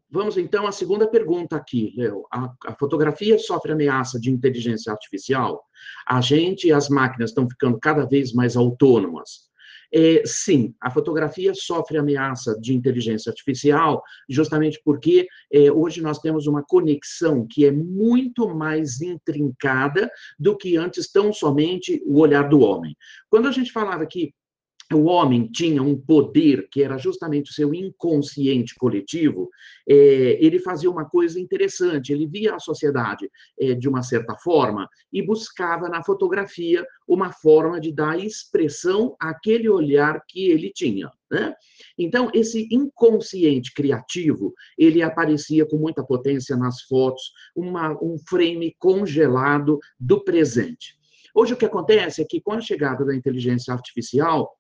Vamos então à segunda pergunta aqui, Léo. A, a, fotografia sofre ameaça de inteligência artificial? A gente e as máquinas estão ficando cada vez mais autônomas? É, sim, a fotografia sofre ameaça de inteligência artificial, justamente porque é, hoje nós temos uma conexão que é muito mais intrincada do que antes tão somente o olhar do homem. Quando a gente falava que o homem tinha um poder que era justamente o seu inconsciente coletivo, é, ele fazia uma coisa interessante, ele via a sociedade é, de uma certa forma e buscava na fotografia uma forma de dar expressão àquele olhar que ele tinha. Né? Então, esse inconsciente criativo, ele aparecia com muita potência nas fotos, uma, um frame congelado do presente. Hoje, o que acontece é que, com a chegada da inteligência artificial,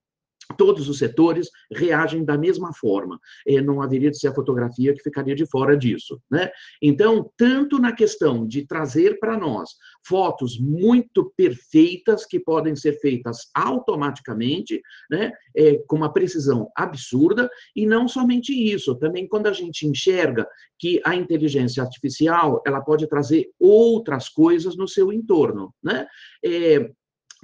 todos os setores reagem da mesma forma. Não haveria de ser a fotografia que ficaria de fora disso. Né? Então, tanto na questão de trazer para nós fotos muito perfeitas, que podem ser feitas automaticamente, né? É, com uma precisão absurda, e não somente isso, também quando a gente enxerga que a inteligência artificial ela pode trazer outras coisas no seu entorno. Né? É,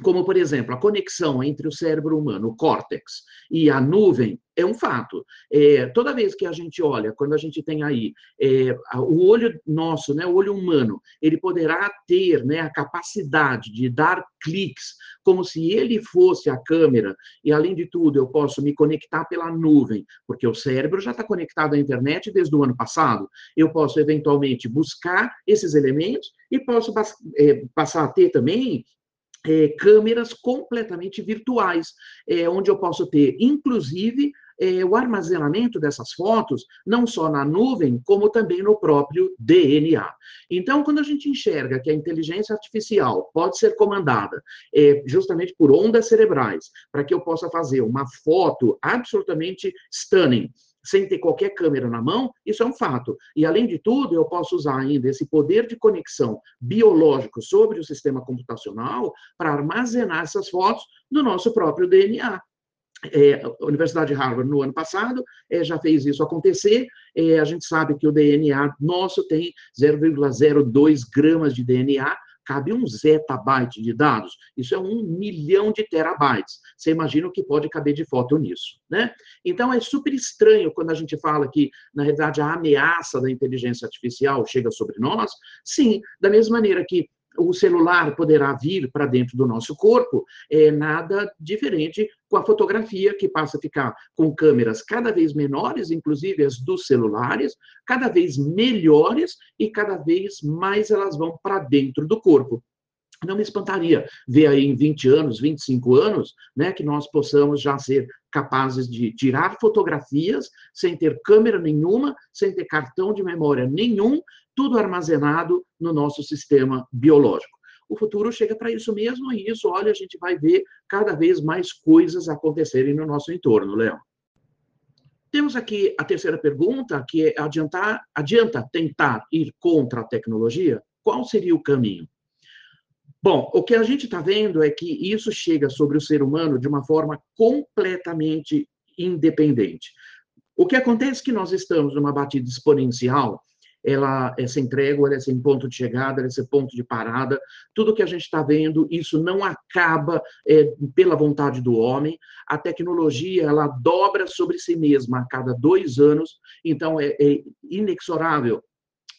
como, por exemplo, a conexão entre o cérebro humano, o córtex, e a nuvem, é um fato. É, toda vez que a gente olha, quando a gente tem aí é, o olho nosso, né, o olho humano, ele poderá ter né, a capacidade de dar cliques, como se ele fosse a câmera, e além de tudo, eu posso me conectar pela nuvem, porque o cérebro já está conectado à internet desde o ano passado. Eu posso, eventualmente, buscar esses elementos e posso é, passar a ter também é, câmeras completamente virtuais, é, onde eu posso ter, inclusive, é, o armazenamento dessas fotos, não só na nuvem, como também no próprio DNA. Então, quando a gente enxerga que a inteligência artificial pode ser comandada é, justamente por ondas cerebrais, para que eu possa fazer uma foto absolutamente stunning, sem ter qualquer câmera na mão, isso é um fato. E, além de tudo, eu posso usar ainda esse poder de conexão biológico sobre o sistema computacional para armazenar essas fotos no nosso próprio DNA. É, a Universidade de Harvard, no ano passado, é, já fez isso acontecer. É, a gente sabe que o DNA nosso tem 0,02 gramas de DNA, cabe um zettabyte de dados. Isso é um milhão de terabytes. Você imagina o que pode caber de foto nisso, né? Então, é super estranho quando a gente fala que, na realidade, a ameaça da inteligência artificial chega sobre nós. Sim, da mesma maneira que o celular poderá vir para dentro do nosso corpo, é nada diferente com a fotografia, que passa a ficar com câmeras cada vez menores, inclusive as dos celulares, cada vez melhores e cada vez mais elas vão para dentro do corpo. Não me espantaria ver aí em 20 anos, 25 anos, né, que nós possamos já ser capazes de tirar fotografias sem ter câmera nenhuma, sem ter cartão de memória nenhum, tudo armazenado no nosso sistema biológico. O futuro chega para isso mesmo, e isso, olha, a gente vai ver cada vez mais coisas acontecerem no nosso entorno, Léo. Temos aqui a terceira pergunta, que é adiantar, adianta tentar ir contra a tecnologia? Qual seria o caminho? Bom, o que a gente está vendo é que isso chega sobre o ser humano de uma forma completamente independente. O que acontece é que nós estamos numa batida exponencial ela ela é sem ponto de chegada, sem ponto de parada. Tudo que a gente está vendo, isso não acaba é, pela vontade do homem. A tecnologia, ela dobra sobre si mesma a cada dois anos, então é, é inexorável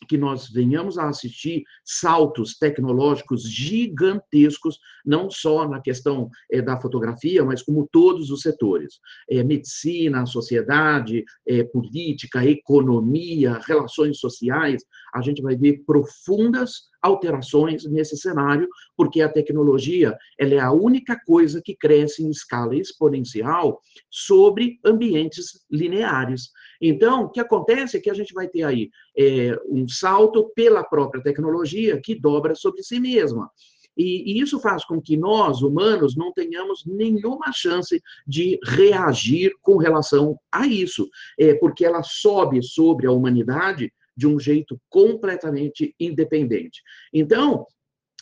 que nós venhamos a assistir saltos tecnológicos gigantescos, não só na questão é, da fotografia, mas como todos os setores. É, medicina, sociedade, é, política, economia, relações sociais, a gente vai ver profundas alterações nesse cenário, porque a tecnologia ela é a única coisa que cresce em escala exponencial sobre ambientes lineares. Então, o que acontece é que a gente vai ter aí é, um salto pela própria tecnologia que dobra sobre si mesma. E, e, isso faz com que nós, humanos, não tenhamos nenhuma chance de reagir com relação a isso, é, porque ela sobe sobre a humanidade de um jeito completamente independente. Então,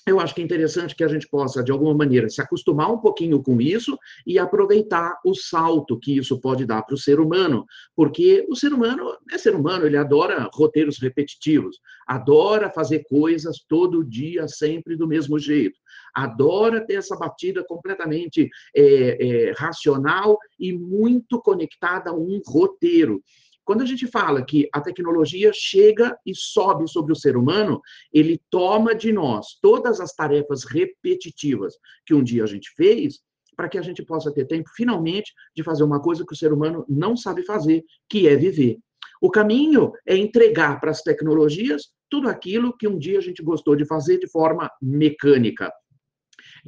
eu acho que é interessante que a gente possa, de alguma maneira, se acostumar um pouquinho com isso e aproveitar o salto que isso pode dar para o ser humano, porque o ser humano é ser humano, ele adora roteiros repetitivos, adora fazer coisas todo dia, sempre do mesmo jeito, adora ter essa batida completamente é, é, racional e muito conectada a um roteiro. Quando a gente fala que a tecnologia chega e sobe sobre o ser humano, ele toma de nós todas as tarefas repetitivas que um dia a gente fez, para que a gente possa ter tempo, finalmente, de fazer uma coisa que o ser humano não sabe fazer, que é viver. O caminho é entregar para as tecnologias tudo aquilo que um dia a gente gostou de fazer de forma mecânica.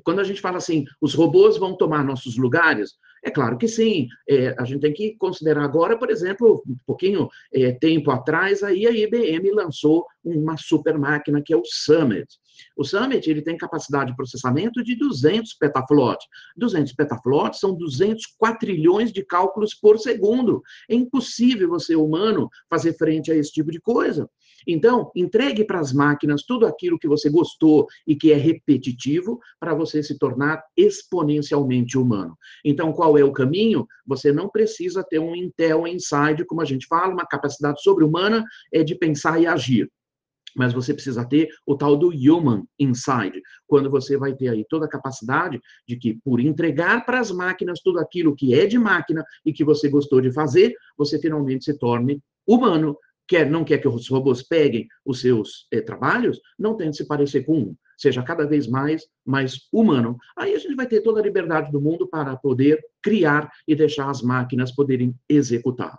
Quando a gente fala assim, os robôs vão tomar nossos lugares, é claro que sim. É, a gente tem que considerar agora, por exemplo, um pouquinho é, tempo atrás, aí a IBM lançou uma super máquina que é o Summit. O Summit ele tem capacidade de processamento de 200 petaflops. 200 petaflops são 200 quatrilhões de cálculos por segundo. É impossível você, humano, fazer frente a esse tipo de coisa. Então, entregue para as máquinas tudo aquilo que você gostou e que é repetitivo para você se tornar exponencialmente humano. Então, qual é o caminho? Você não precisa ter um Intel Inside, como a gente fala, uma capacidade sobre-humana é de pensar e agir mas você precisa ter o tal do human inside, quando você vai ter aí toda a capacidade de que, por entregar para as máquinas tudo aquilo que é de máquina e que você gostou de fazer, você finalmente se torne humano, quer, não quer que os robôs peguem os seus eh, trabalhos, não tente se parecer com um. Seja cada vez mais, mais humano. Aí a gente vai ter toda a liberdade do mundo para poder criar e deixar as máquinas poderem executar.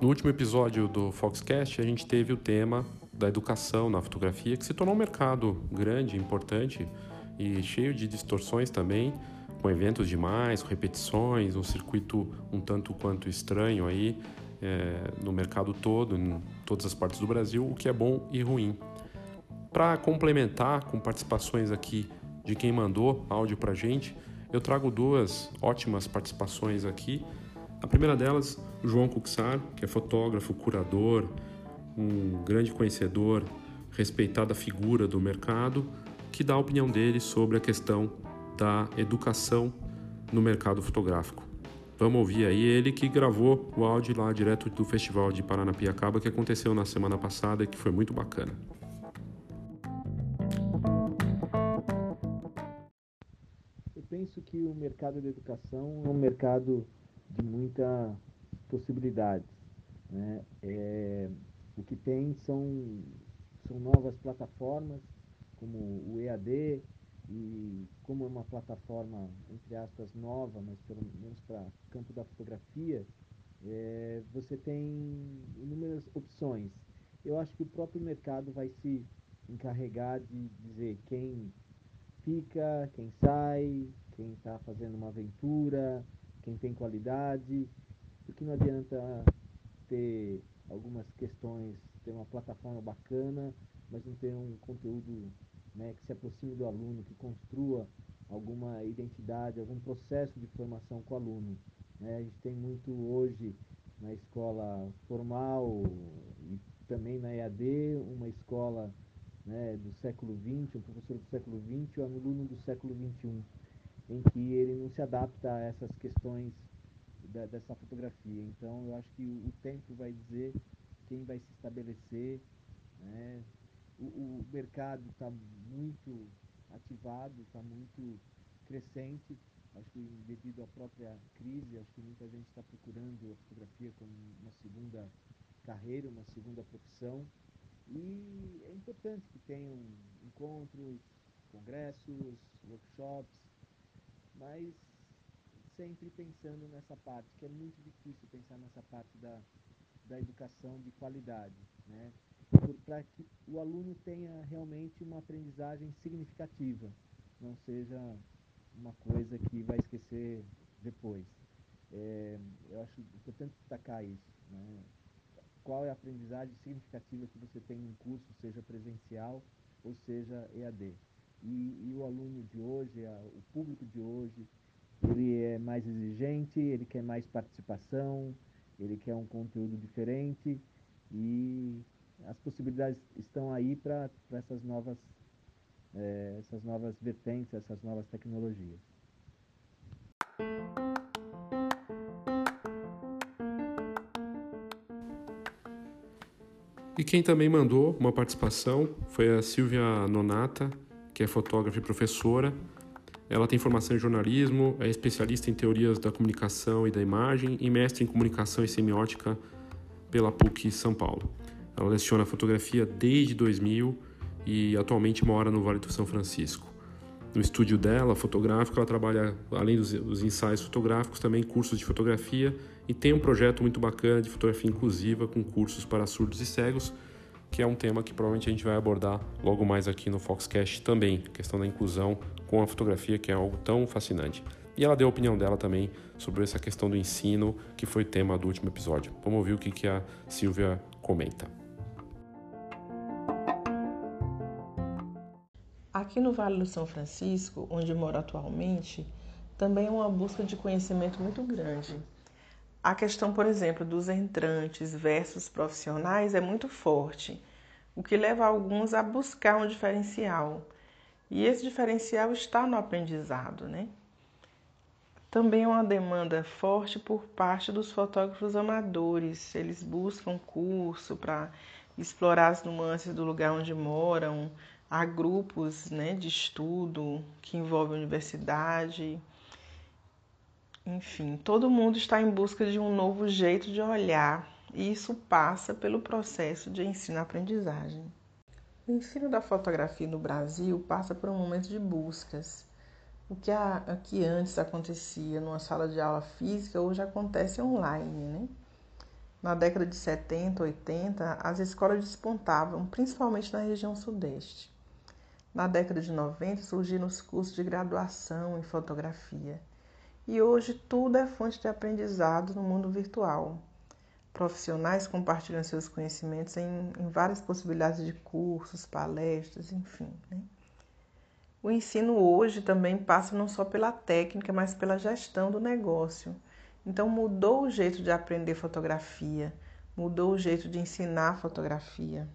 No último episódio do Foxcast, a gente teve o tema da educação na fotografia, que se tornou um mercado grande, importante e cheio de distorções também, com eventos demais, repetições, um circuito um tanto quanto estranho aí é, no mercado todo, em todas as partes do Brasil, o que é bom e ruim. Para complementar com participações aqui de quem mandou áudio para gente, eu trago duas ótimas participações aqui. A primeira delas, o João Cuxar, que é fotógrafo, curador, um grande conhecedor, respeitada figura do mercado, que dá a opinião dele sobre a questão da educação no mercado fotográfico. Vamos ouvir aí ele que gravou o áudio lá direto do Festival de Paranapiacaba que aconteceu na semana passada e que foi muito bacana. Eu penso que o mercado da educação é um mercado de muitas possibilidades. Né? É, o que tem são, são novas plataformas, como o EAD, e como é uma plataforma, entre aspas, nova, mas pelo menos para o campo da fotografia, é, você tem inúmeras opções. Eu acho que o próprio mercado vai se encarregar de dizer quem fica, quem sai, quem está fazendo uma aventura, quem tem qualidade, porque não adianta ter algumas questões, ter uma plataforma bacana, mas não ter um conteúdo né, que se aproxime do aluno, que construa alguma identidade, algum processo de formação com o aluno. Né? A gente tem muito hoje na escola formal e também na EAD, uma escola né, do século XX, um professor do século XX um aluno do século XXI, em que ele não se adapta a essas questões da, dessa fotografia. Então, eu acho que o, o tempo vai dizer quem vai se estabelecer, né, o, o mercado está muito ativado, está muito crescente. Acho que devido à própria crise, acho que muita gente está procurando a fotografia como uma segunda carreira, uma segunda profissão. E é importante que tenham encontros, congressos, workshops, mas sempre pensando nessa parte, que é muito difícil pensar nessa parte da, da educação de qualidade, né? Para que o aluno tenha realmente uma aprendizagem significativa, não seja uma coisa que vai esquecer depois. É, eu acho importante destacar isso. Né? Qual é a aprendizagem significativa que você tem em um curso, seja presencial ou seja EAD? E, e o aluno de hoje, a, o público de hoje, ele é mais exigente, ele quer mais participação, ele quer um conteúdo diferente e as possibilidades estão aí para essas novas é, essas novas vertentes, essas novas tecnologias. E quem também mandou uma participação foi a Silvia Nonata, que é fotógrafa e professora. Ela tem formação em jornalismo, é especialista em teorias da comunicação e da imagem e mestre em comunicação e semiótica pela PUC São Paulo. Ela leciona fotografia desde 2000 e atualmente mora no Vale do São Francisco. No estúdio dela, fotográfico, ela trabalha, além dos, ensaios fotográficos, também cursos de fotografia e tem um projeto muito bacana de fotografia inclusiva com cursos para surdos e cegos, que é um tema que provavelmente a gente vai abordar logo mais aqui no Foxcast também, a questão da inclusão com a fotografia, que é algo tão fascinante. E ela deu a opinião dela também sobre essa questão do ensino, que foi tema do último episódio. Vamos ouvir o que a Silvia comenta. Aqui no Vale do São Francisco, onde moro atualmente, também é uma busca de conhecimento muito grande. A questão, por exemplo, dos entrantes versus profissionais é muito forte, o que leva alguns a buscar um diferencial. E esse diferencial está no aprendizado, né? Também é uma demanda forte por parte dos fotógrafos amadores. Eles buscam curso para explorar as nuances do lugar onde moram. Há grupos né, de estudo que envolvem universidade. Enfim, todo mundo está em busca de um novo jeito de olhar e isso passa pelo processo de ensino-aprendizagem. O ensino da fotografia no Brasil passa por um momento de buscas. O que, a, que antes acontecia numa sala de aula física hoje acontece online, né? Na década de 70, 80, as escolas despontavam, principalmente na região sudeste. Na década de 90 surgiram os cursos de graduação em fotografia. E hoje tudo é fonte de aprendizado no mundo virtual. Profissionais compartilham seus conhecimentos em, em várias possibilidades de cursos, palestras, enfim. Né? O ensino hoje também passa não só pela técnica, mas pela gestão do negócio. Então mudou o jeito de aprender fotografia, mudou o jeito de ensinar fotografia.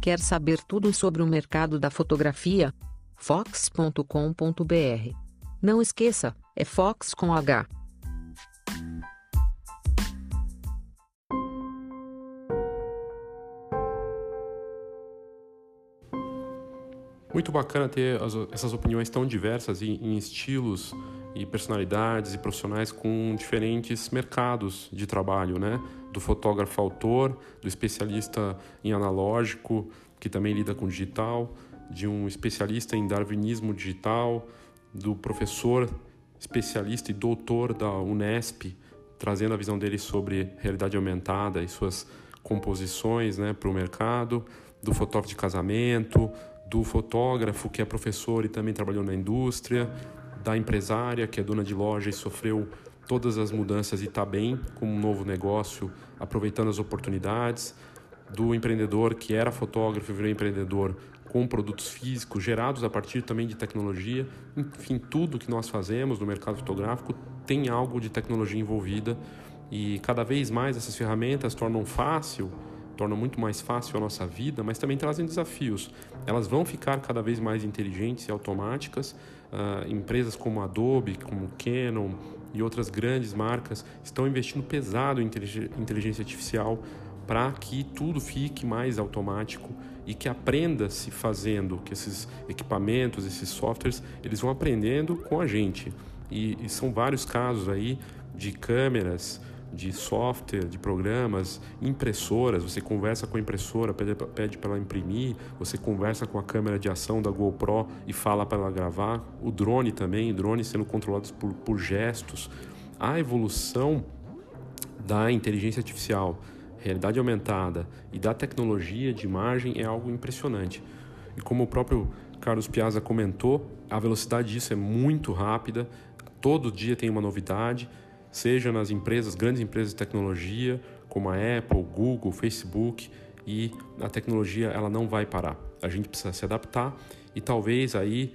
Quer saber tudo sobre o mercado da fotografia? fox.com.br. Não esqueça, é Fox com H. Muito bacana ter as, essas opiniões tão diversas em, em estilos e personalidades e profissionais com diferentes mercados de trabalho, né? Do fotógrafo autor, do especialista em analógico, que também lida com digital, de um especialista em darwinismo digital, do professor especialista e doutor da Unesp, trazendo a visão dele sobre realidade aumentada e suas composições né, para o mercado, do fotógrafo de casamento, do fotógrafo que é professor e também trabalhou na indústria, da empresária que é dona de loja e sofreu todas as mudanças e está bem com um novo negócio, aproveitando as oportunidades, do empreendedor que era fotógrafo e virou empreendedor com produtos físicos gerados a partir também de tecnologia. Enfim, tudo que nós fazemos no mercado fotográfico tem algo de tecnologia envolvida e cada vez mais essas ferramentas tornam fácil tornam muito mais fácil a nossa vida, mas também trazem desafios. Elas vão ficar cada vez mais inteligentes e automáticas. Uh, empresas como Adobe, como Canon e outras grandes marcas estão investindo pesado em inteligência artificial para que tudo fique mais automático e que aprenda-se fazendo, que esses equipamentos, esses softwares, eles vão aprendendo com a gente. E, e são vários casos aí de câmeras de software, de programas, impressoras. Você conversa com a impressora, pede, pede para ela imprimir. Você conversa com a câmera de ação da GoPro e fala para ela gravar. O drone também, drone sendo controlados por, por gestos. A evolução da inteligência artificial, realidade aumentada e da tecnologia de imagem é algo impressionante. E como o próprio Carlos Piazza comentou, a velocidade disso é muito rápida. Todo dia tem uma novidade seja nas empresas, grandes empresas de tecnologia, como a Apple, Google, Facebook, e a tecnologia ela não vai parar. A gente precisa se adaptar e talvez aí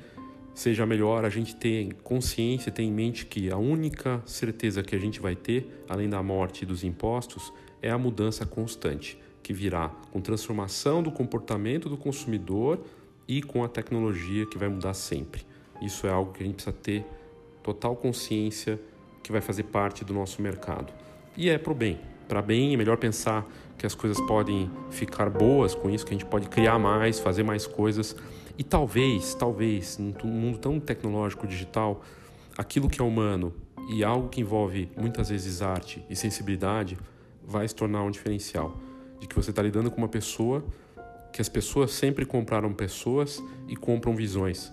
seja melhor a gente ter consciência, ter em mente que a única certeza que a gente vai ter, além da morte e dos impostos, é a mudança constante, que virá com transformação do comportamento do consumidor e com a tecnologia que vai mudar sempre. Isso é algo que a gente precisa ter total consciência que vai fazer parte do nosso mercado. E é para o bem. Para bem, é melhor pensar que as coisas podem ficar boas com isso, que a gente pode criar mais, fazer mais coisas. E talvez, talvez, num mundo tão tecnológico digital, aquilo que é humano e algo que envolve muitas vezes arte e sensibilidade vai se tornar um diferencial. De que você está lidando com uma pessoa, que as pessoas sempre compraram pessoas e compram visões.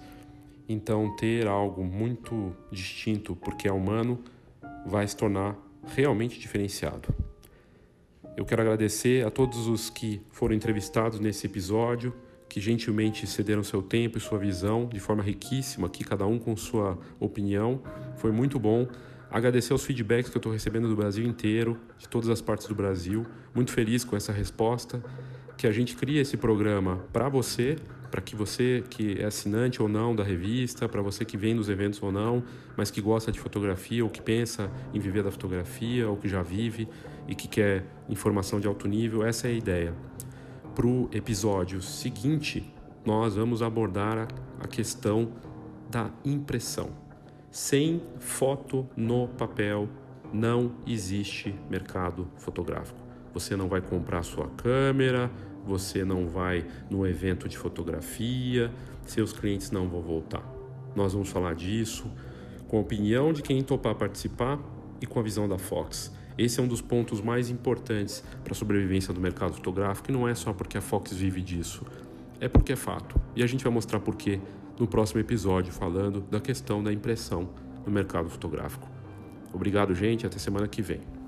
Então, ter algo muito distinto, porque é humano, vai se tornar realmente diferenciado. Eu quero agradecer a todos os que foram entrevistados nesse episódio, que gentilmente cederam seu tempo e sua visão de forma riquíssima, aqui cada um com sua opinião. Foi muito bom. Agradecer os feedbacks que eu estou recebendo do Brasil inteiro, de todas as partes do Brasil. Muito feliz com essa resposta. Que a gente cria esse programa para você, para que você que é assinante ou não da revista, para você que vem nos eventos ou não, mas que gosta de fotografia ou que pensa em viver da fotografia ou que já vive e que quer informação de alto nível, essa é a ideia. Para o episódio seguinte, nós vamos abordar a, questão da impressão. Sem foto no papel não existe mercado fotográfico. Você não vai comprar sua câmera, você não vai no evento de fotografia, seus clientes não vão voltar. Nós vamos falar disso com a opinião de quem topar participar e com a visão da Fox. Esse é um dos pontos mais importantes para a sobrevivência do mercado fotográfico e não é só porque a Fox vive disso, é porque é fato. E a gente vai mostrar por quê no próximo episódio falando da questão da impressão no mercado fotográfico. Obrigado, gente, até semana que vem.